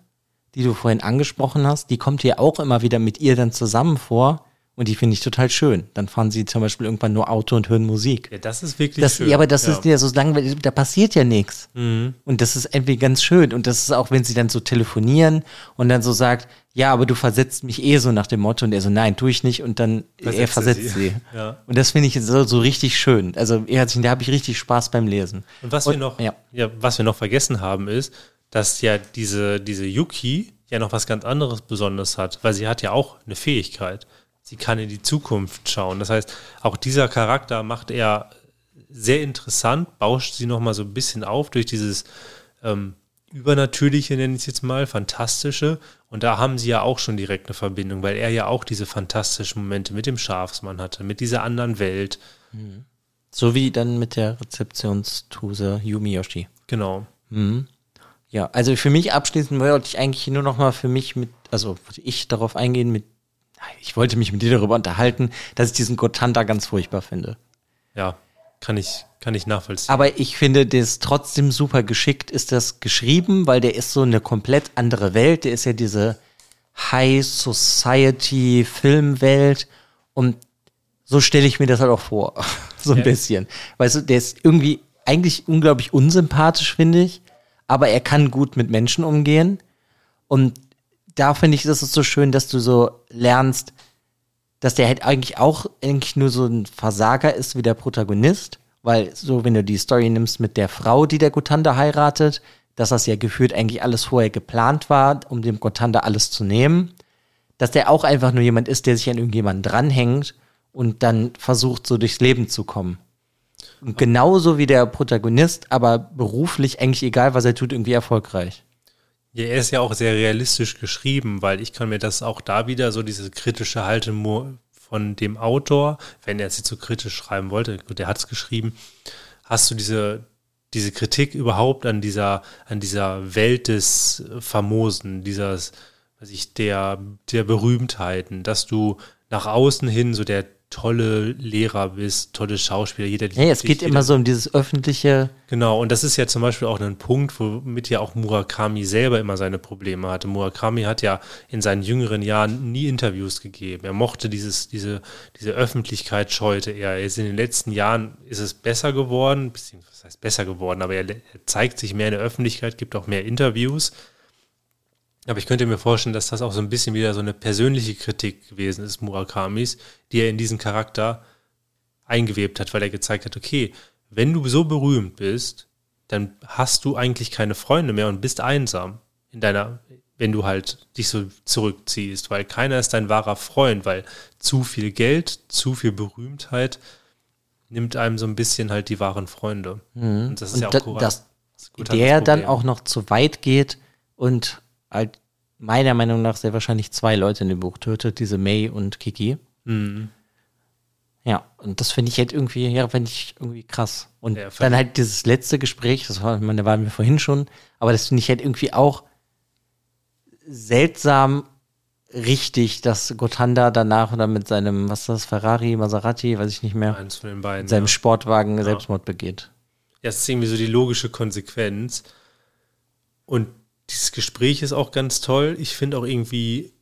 die du vorhin angesprochen hast, die kommt hier auch immer wieder mit ihr dann zusammen vor. Und die finde ich total schön. Dann fahren sie zum Beispiel irgendwann nur Auto und hören Musik. Ja, das ist wirklich das, schön. Ja, aber das ja. ist ja so langweilig, da passiert ja nichts. Mhm. Und das ist irgendwie ganz schön. Und das ist auch, wenn sie dann so telefonieren und dann so sagt, ja, aber du versetzt mich eh so nach dem Motto. Und er so, nein, tue ich nicht. Und dann Versetzt er er versetzt sie. sie. Ja. Und das finde ich so, so richtig schön. Also er hat sich, da habe ich richtig Spaß beim Lesen. Und was Und- wir noch, ja. ja. was wir noch vergessen haben, ist, dass ja diese, diese Yuki ja noch was ganz anderes Besonderes hat, weil sie hat ja auch eine Fähigkeit. Sie kann in die Zukunft schauen. Das heißt, auch dieser Charakter macht er sehr interessant, bauscht sie noch mal so ein bisschen auf durch dieses ähm, Übernatürliche, nenne ich es jetzt mal, Fantastische. Und da haben sie ja auch schon direkt eine Verbindung, weil er ja auch diese fantastischen Momente mit dem Schafsmann hatte, mit dieser anderen Welt. So wie dann mit der Rezeptionstuse Yumi Yoshi. Genau. Ja, also für mich abschließend wollte ich eigentlich nur noch mal für mich mit, also ich darauf eingehen mit, ich wollte mich mit dir darüber unterhalten, dass ich diesen Gotanda ganz furchtbar finde. Ja, kann ich, kann ich nachvollziehen. Aber ich finde, das trotzdem super geschickt ist das geschrieben, weil der ist so eine komplett andere Welt. Der ist ja diese High Society Filmwelt und so stelle ich mir das halt auch vor. so ein Ja. bisschen. Weißt du, der ist irgendwie eigentlich unglaublich unsympathisch, finde ich, aber er kann gut mit Menschen umgehen. Und da finde ich, das ist so schön, dass du so lernst, dass der halt eigentlich auch eigentlich nur so ein Versager ist wie der Protagonist, weil so, wenn du die Story nimmst mit der Frau, die der Gotanda heiratet, dass das ja gefühlt eigentlich alles vorher geplant war, um dem Gotanda alles zu nehmen, dass der auch einfach nur jemand ist, der sich an irgendjemanden dranhängt und dann versucht, so durchs Leben zu kommen. Und genauso wie der Protagonist, aber beruflich eigentlich egal, was er tut, irgendwie erfolgreich. Ja, er ist ja auch sehr realistisch geschrieben, weil ich kann mir das auch da wieder so diese kritische Haltung von dem Autor, wenn er jetzt so kritisch schreiben wollte, gut, er hat es geschrieben, hast du diese, diese Kritik überhaupt an dieser, an dieser Welt des Famosen, dieses, weiß ich, der, der Berühmtheiten, dass du nach außen hin so der tolle Lehrer bist, tolle Schauspieler, jeder Ja, es geht jeder, immer so um dieses öffentliche, Genau, und das ist ja zum Beispiel auch ein Punkt, womit ja auch Murakami selber immer seine Probleme hatte. Murakami hat ja in seinen jüngeren Jahren nie Interviews gegeben. Er mochte dieses, diese, diese Öffentlichkeit scheute er. Jetzt in den letzten Jahren ist es besser geworden, beziehungsweise was heißt besser geworden, aber er, er zeigt sich mehr in der Öffentlichkeit, gibt auch mehr Interviews. Aber ich könnte mir vorstellen, dass das auch so ein bisschen wieder so eine persönliche Kritik gewesen ist, Murakamis, die er in diesen Charakter eingewebt hat, weil er gezeigt hat, okay, wenn du so berühmt bist, dann hast du eigentlich keine Freunde mehr und bist einsam in deiner, wenn du halt dich so zurückziehst, weil keiner ist dein wahrer Freund, weil zu viel Geld, zu viel Berühmtheit nimmt einem so ein bisschen halt die wahren Freunde. Und das ist und ja auch da, Das halt der das dann auch noch zu weit geht und halt meiner Meinung nach sehr wahrscheinlich zwei Leute in dem Buch tötet, diese May und Kiki. Mhm. Ja, und das finde ich halt irgendwie, ja, finde ich irgendwie krass. Und Ja, dann halt dieses letzte Gespräch, das war, ich meine, da waren wir vorhin schon, aber das finde ich halt irgendwie auch seltsam richtig, dass Gotanda danach oder mit seinem, was ist das, Ferrari, Maserati, weiß ich nicht mehr, Eins von den beiden. mit seinem ja. Sportwagen Selbstmord begeht. Ja, es ist irgendwie so die logische Konsequenz. Und dieses Gespräch ist auch ganz toll. Ich finde auch irgendwie,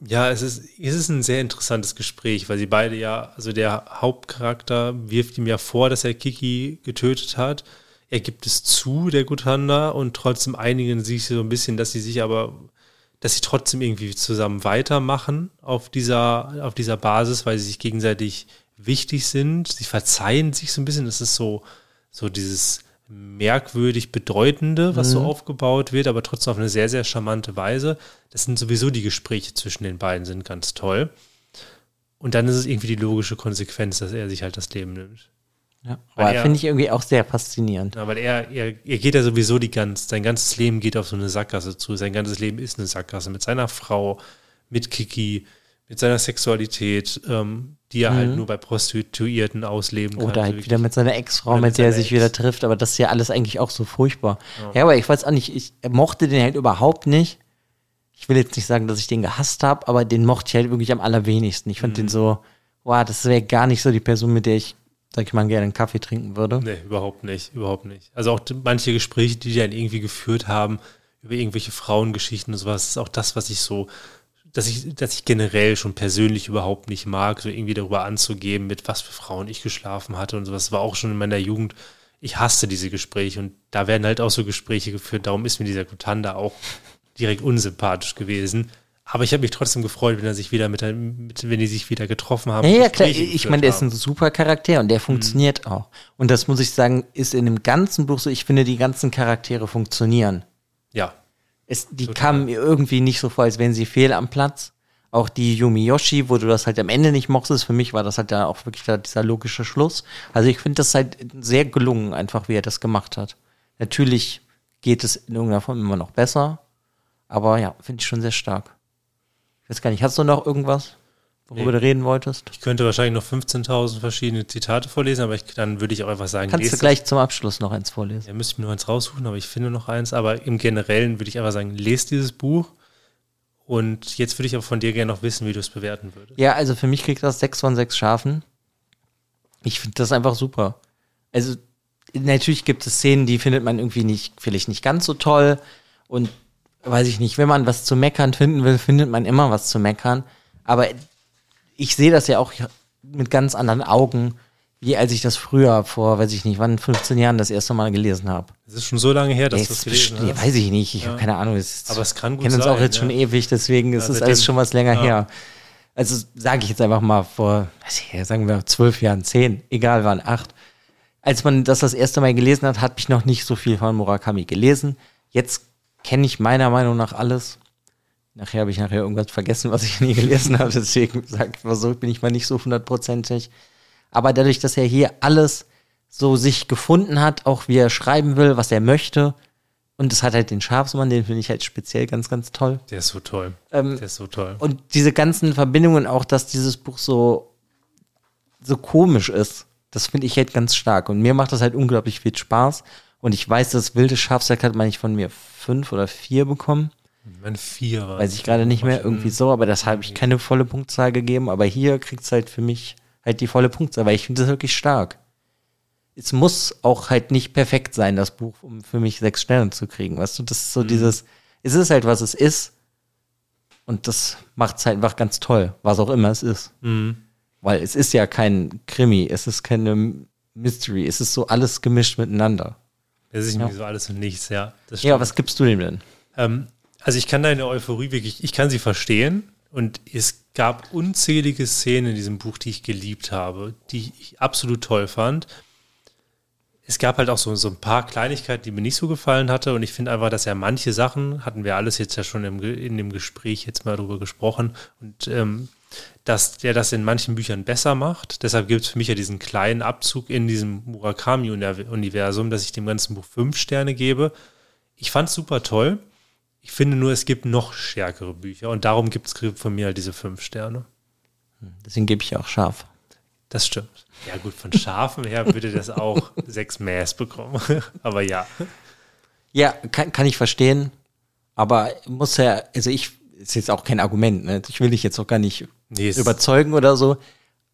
ja, es ist, es ist ein sehr interessantes Gespräch, weil sie beide ja, also der Hauptcharakter wirft ihm ja vor, dass er Kiki getötet hat. Er gibt es zu, der Gutanda, und trotzdem einigen sich so ein bisschen, dass sie sich aber, dass sie trotzdem irgendwie zusammen weitermachen auf dieser, auf dieser Basis, weil sie sich gegenseitig wichtig sind. Sie verzeihen sich so ein bisschen. Das ist so, so dieses merkwürdig Bedeutende, was so aufgebaut wird, aber trotzdem auf eine sehr, sehr charmante Weise. Das sind sowieso die Gespräche zwischen den beiden, sind ganz toll. Und dann ist es irgendwie die logische Konsequenz, dass er sich halt das Leben nimmt. Ja. Aber er- finde ich irgendwie auch sehr faszinierend. Ja, weil er, er, er geht ja sowieso die ganz, sein ganzes Leben geht auf so eine Sackgasse zu. Sein ganzes Leben ist eine Sackgasse mit seiner Frau, mit Kiki, mit seiner Sexualität, ähm, die er halt nur bei Prostituierten ausleben kann. Oder halt wirklich. wieder mit seiner Ex-Frau, mit, mit der er sich Ex. wieder trifft. Aber das ist ja alles eigentlich auch so furchtbar. Ja, aber ich weiß auch nicht, ich mochte den halt überhaupt nicht. Ich will jetzt nicht sagen, dass ich den gehasst habe, aber den mochte ich halt wirklich am allerwenigsten. Ich fand Mhm. den so, wow, das wäre gar nicht so die Person, mit der ich, sag ich mal, gerne einen Kaffee trinken würde. Nee, überhaupt nicht, überhaupt nicht. Also auch manche Gespräche, die die dann irgendwie geführt haben über irgendwelche Frauengeschichten und sowas, ist auch das, was ich so, dass ich, dass ich generell schon persönlich überhaupt nicht mag, so irgendwie darüber anzugeben, mit was für Frauen ich geschlafen hatte und sowas. Das war auch schon in meiner Jugend. Ich hasste diese Gespräche und da werden halt auch so Gespräche geführt. Darum ist mir dieser Kutanda auch direkt unsympathisch gewesen. Aber ich habe mich trotzdem gefreut, wenn er sich wieder mit, mit wenn die sich wieder getroffen haben. Ja, ja, klar. Ich meine, der ist ein super Charakter und der funktioniert auch. Und das muss ich sagen, ist in dem ganzen Buch so, ich finde, die ganzen Charaktere funktionieren. Es, die kamen mir irgendwie nicht so vor, als wären sie fehl am Platz. Auch die Yumiyoshi, wo du das halt am Ende nicht mochtest, für mich war das halt da auch wirklich dieser logische Schluss. Also ich finde das halt sehr gelungen, einfach wie er das gemacht hat. Natürlich geht es in irgendeiner Form immer noch besser, aber ja, finde ich schon sehr stark. Ich weiß gar nicht, hast du noch irgendwas, worüber Nee. du reden wolltest? Ich könnte wahrscheinlich noch 15.000 verschiedene Zitate vorlesen, aber ich, dann würde ich auch einfach sagen, Kannst du gleich zum Abschluss noch eins vorlesen? Ja, müsste ich mir noch eins raussuchen, aber ich finde noch eins. Aber im Generellen würde ich einfach sagen, lest dieses Buch. Und jetzt würde ich aber von dir gerne noch wissen, wie du es bewerten würdest. Ja, also für mich kriegt das 6 von 6 Schafen. Ich finde das einfach super. Also natürlich gibt es Szenen, die findet man irgendwie nicht, vielleicht nicht ganz so toll. Und weiß ich nicht, wenn man was zu meckern finden will, findet man immer was zu meckern. Aber ich sehe das ja auch mit ganz anderen Augen, wie als ich das früher vor, weiß ich nicht, wann, 15 Jahren das erste Mal gelesen habe. Es ist schon so lange her, dass Ja, du es gelesen ja, hast. weiß ich nicht, ich habe keine Ahnung. Es Aber es kann gut kennen uns sein, auch jetzt ja. schon ewig, deswegen ist Ja, es alles schon was länger ja. her. Also sage ich jetzt einfach mal vor, weiß ich, sagen wir zwölf Jahren, zehn, egal wann, acht. Als man das das erste Mal gelesen hat, hat ich noch nicht so viel von Murakami gelesen. Jetzt kenne ich meiner Meinung nach alles. Nachher habe ich nachher irgendwas vergessen, was ich nie gelesen habe. Deswegen so, bin ich mal nicht so hundertprozentig. Aber dadurch, dass er hier alles so sich gefunden hat, auch wie er schreiben will, was er möchte, und es hat halt den Schafsmann, den finde ich halt speziell ganz, ganz toll. Der ist so toll. Ähm, Der ist so toll. Und diese ganzen Verbindungen, auch dass dieses Buch so, so komisch ist, das finde ich halt ganz stark. Und mir macht das halt unglaublich viel Spaß. Und ich weiß, das wilde Schafsack hat man ich von mir fünf oder vier bekommen. Mein Vierer. Weiß ich gerade nicht mehr, irgendwie so, aber das habe ich keine volle Punktzahl gegeben. Aber hier kriegt es halt für mich halt die volle Punktzahl, weil ich finde das wirklich stark. Es muss auch halt nicht perfekt sein, das Buch, um für mich sechs Sterne zu kriegen. Weißt du, das ist so dieses, es ist halt, was es ist. Und das macht es halt einfach ganz toll, was auch immer es ist. Weil es ist ja kein Krimi, es ist keine Mystery, es ist so alles gemischt miteinander. Das ist irgendwie so alles und nichts, ja. Ja, was gibst du dem denn? Ähm, also ich kann deine Euphorie wirklich, ich kann sie verstehen. Und es gab unzählige Szenen in diesem Buch, die ich geliebt habe, die ich absolut toll fand. Es gab halt auch so, so ein paar Kleinigkeiten, die mir nicht so gefallen hatte. Und ich finde einfach, dass er manche Sachen, hatten wir alles jetzt ja schon im, in dem Gespräch jetzt mal drüber gesprochen, und ähm, dass der das in manchen Büchern besser macht. Deshalb gibt es für mich ja diesen kleinen Abzug in diesem Murakami-Universum, dass ich dem ganzen Buch fünf Sterne gebe. Ich fand es super toll. Ich finde nur, es gibt noch stärkere Bücher und darum gibt es von mir halt diese fünf Sterne. Deswegen gebe ich auch scharf. Das stimmt. Ja, gut, von Schafen her würde das auch sechs Mäß bekommen. Aber ja. Ja, kann, kann ich verstehen. Aber muss ja, also ich, ist jetzt auch kein Argument, ne? Ich will dich jetzt auch gar nicht Nee, überzeugen oder so.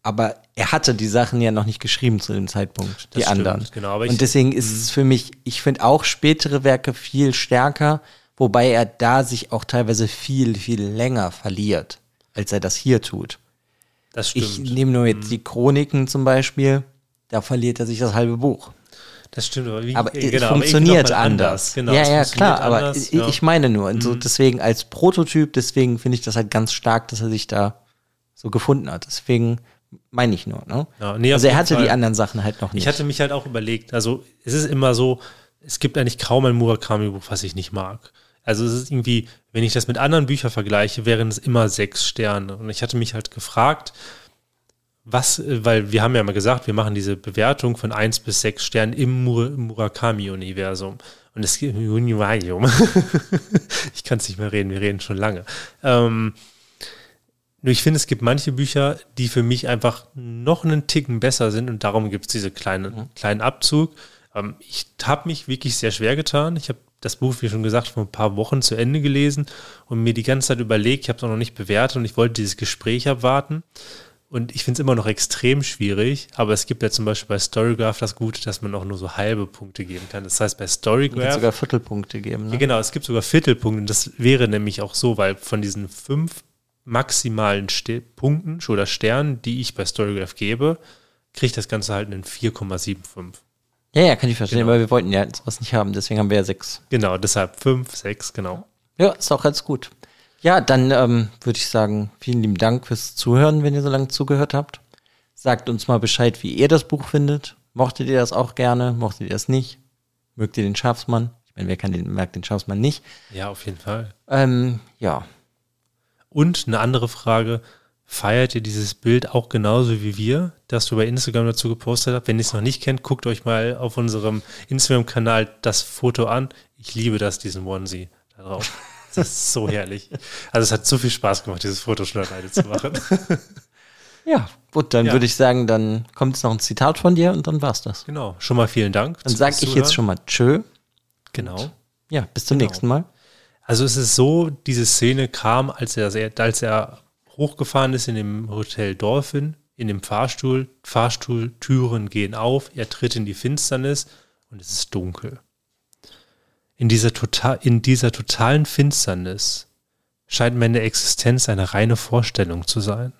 Aber er hatte die Sachen ja noch nicht geschrieben zu dem Zeitpunkt, die stimmt, anderen. genau, Und deswegen ist es für mich, ich finde auch spätere Werke viel stärker, wobei er da sich auch teilweise viel, viel länger verliert, als er das hier tut. Das Ich stimmt. nehme nur jetzt die Chroniken zum Beispiel, da verliert er sich das halbe Buch. Das stimmt, aber, wie, Aber es genau, aber irgendwie funktioniert noch mal anders. Genau, ja, es ja, klar, aber anders, ich, ja. Mhm. ich meine nur, und so deswegen als Prototyp, deswegen finde ich das halt ganz stark, dass er sich da so gefunden hat. Deswegen meine ich nur, ne? Ja, nee, also er hatte Fall. die anderen Sachen halt noch nicht. Ich hatte mich halt auch überlegt, also es ist immer so, es gibt eigentlich kaum ein Murakami-Buch, was ich nicht mag. Also es ist irgendwie, wenn ich das mit anderen Büchern vergleiche, wären es immer sechs Sterne. Und ich hatte mich halt gefragt, was, weil wir haben ja mal gesagt, wir machen diese Bewertung von eins bis sechs Sternen im Mur Murakami-Universum. Und es gibt Universum. ich kann es nicht mehr reden, wir reden schon lange. Ähm, Nur ich finde, es gibt manche Bücher, die für mich einfach noch einen Ticken besser sind und darum gibt es diese kleine, mhm. kleinen Abzug. Ähm, ich habe mich wirklich sehr schwer getan. Ich habe das Buch, wie schon gesagt, vor ein paar Wochen zu Ende gelesen und mir die ganze Zeit überlegt, ich habe es auch noch nicht bewertet und ich wollte dieses Gespräch abwarten. Und ich finde es immer noch extrem schwierig, aber es gibt ja zum Beispiel bei Storygraph das Gute, dass man auch nur so halbe Punkte geben kann. Das heißt, bei Storygraph. Es sogar Viertelpunkte geben. Ne? Ja, genau, es gibt sogar Viertelpunkte. Und das wäre nämlich auch so, weil von diesen fünf maximalen St Punkten oder Sternen, die ich bei Storygraph gebe, kriegt das Ganze halt einen 4,75. Ja, ja, kann ich verstehen, genau. weil wir wollten ja sowas nicht haben, deswegen haben wir ja sechs. Genau, deshalb fünf, sechs, genau. Ja, ist auch ganz gut. Ja, dann ähm, würde ich sagen, vielen lieben Dank fürs Zuhören, wenn ihr so lange zugehört habt. Sagt uns mal Bescheid, wie ihr das Buch findet. Mochtet ihr das auch gerne? Mochtet ihr das nicht? Mögt ihr den Schafsmann? Ich meine, wer kann den, merkt den Schafsmann nicht? Ja, auf jeden Fall. Ähm, ja. Und eine andere Frage, feiert ihr dieses Bild auch genauso wie wir, das du bei Instagram dazu gepostet hast? Wenn ihr es noch nicht kennt, guckt euch mal auf unserem Instagram-Kanal das Foto an. Ich liebe das, diesen Onesie da drauf. Das ist so herrlich. Also es hat so viel Spaß gemacht, dieses Foto schon alleine zu machen. Ja, gut, dann ja. würde ich sagen, dann kommt jetzt noch ein Zitat von dir und dann war's das. Genau, schon mal vielen Dank. Dann sage ich jetzt schon mal Tschö. Genau. Ja, bis zum genau. nächsten Mal. Also es ist so, diese Szene kam, als er, als er hochgefahren ist in dem Hotel Dolphin, in dem Fahrstuhl. Fahrstuhltüren gehen auf, er tritt in die Finsternis und es ist dunkel. In dieser, total, in dieser totalen Finsternis scheint meine Existenz eine reine Vorstellung zu sein.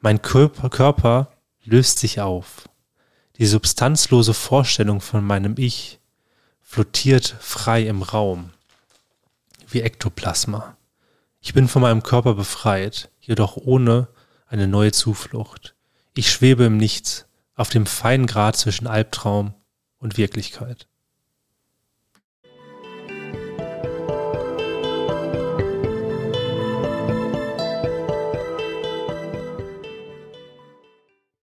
Mein Körper, Körper löst sich auf. Die substanzlose Vorstellung von meinem Ich flottiert frei im Raum, wie Ektoplasma. Ich bin von meinem Körper befreit, jedoch ohne eine neue Zuflucht. Ich schwebe im Nichts, auf dem feinen Grad zwischen Albtraum und Wirklichkeit.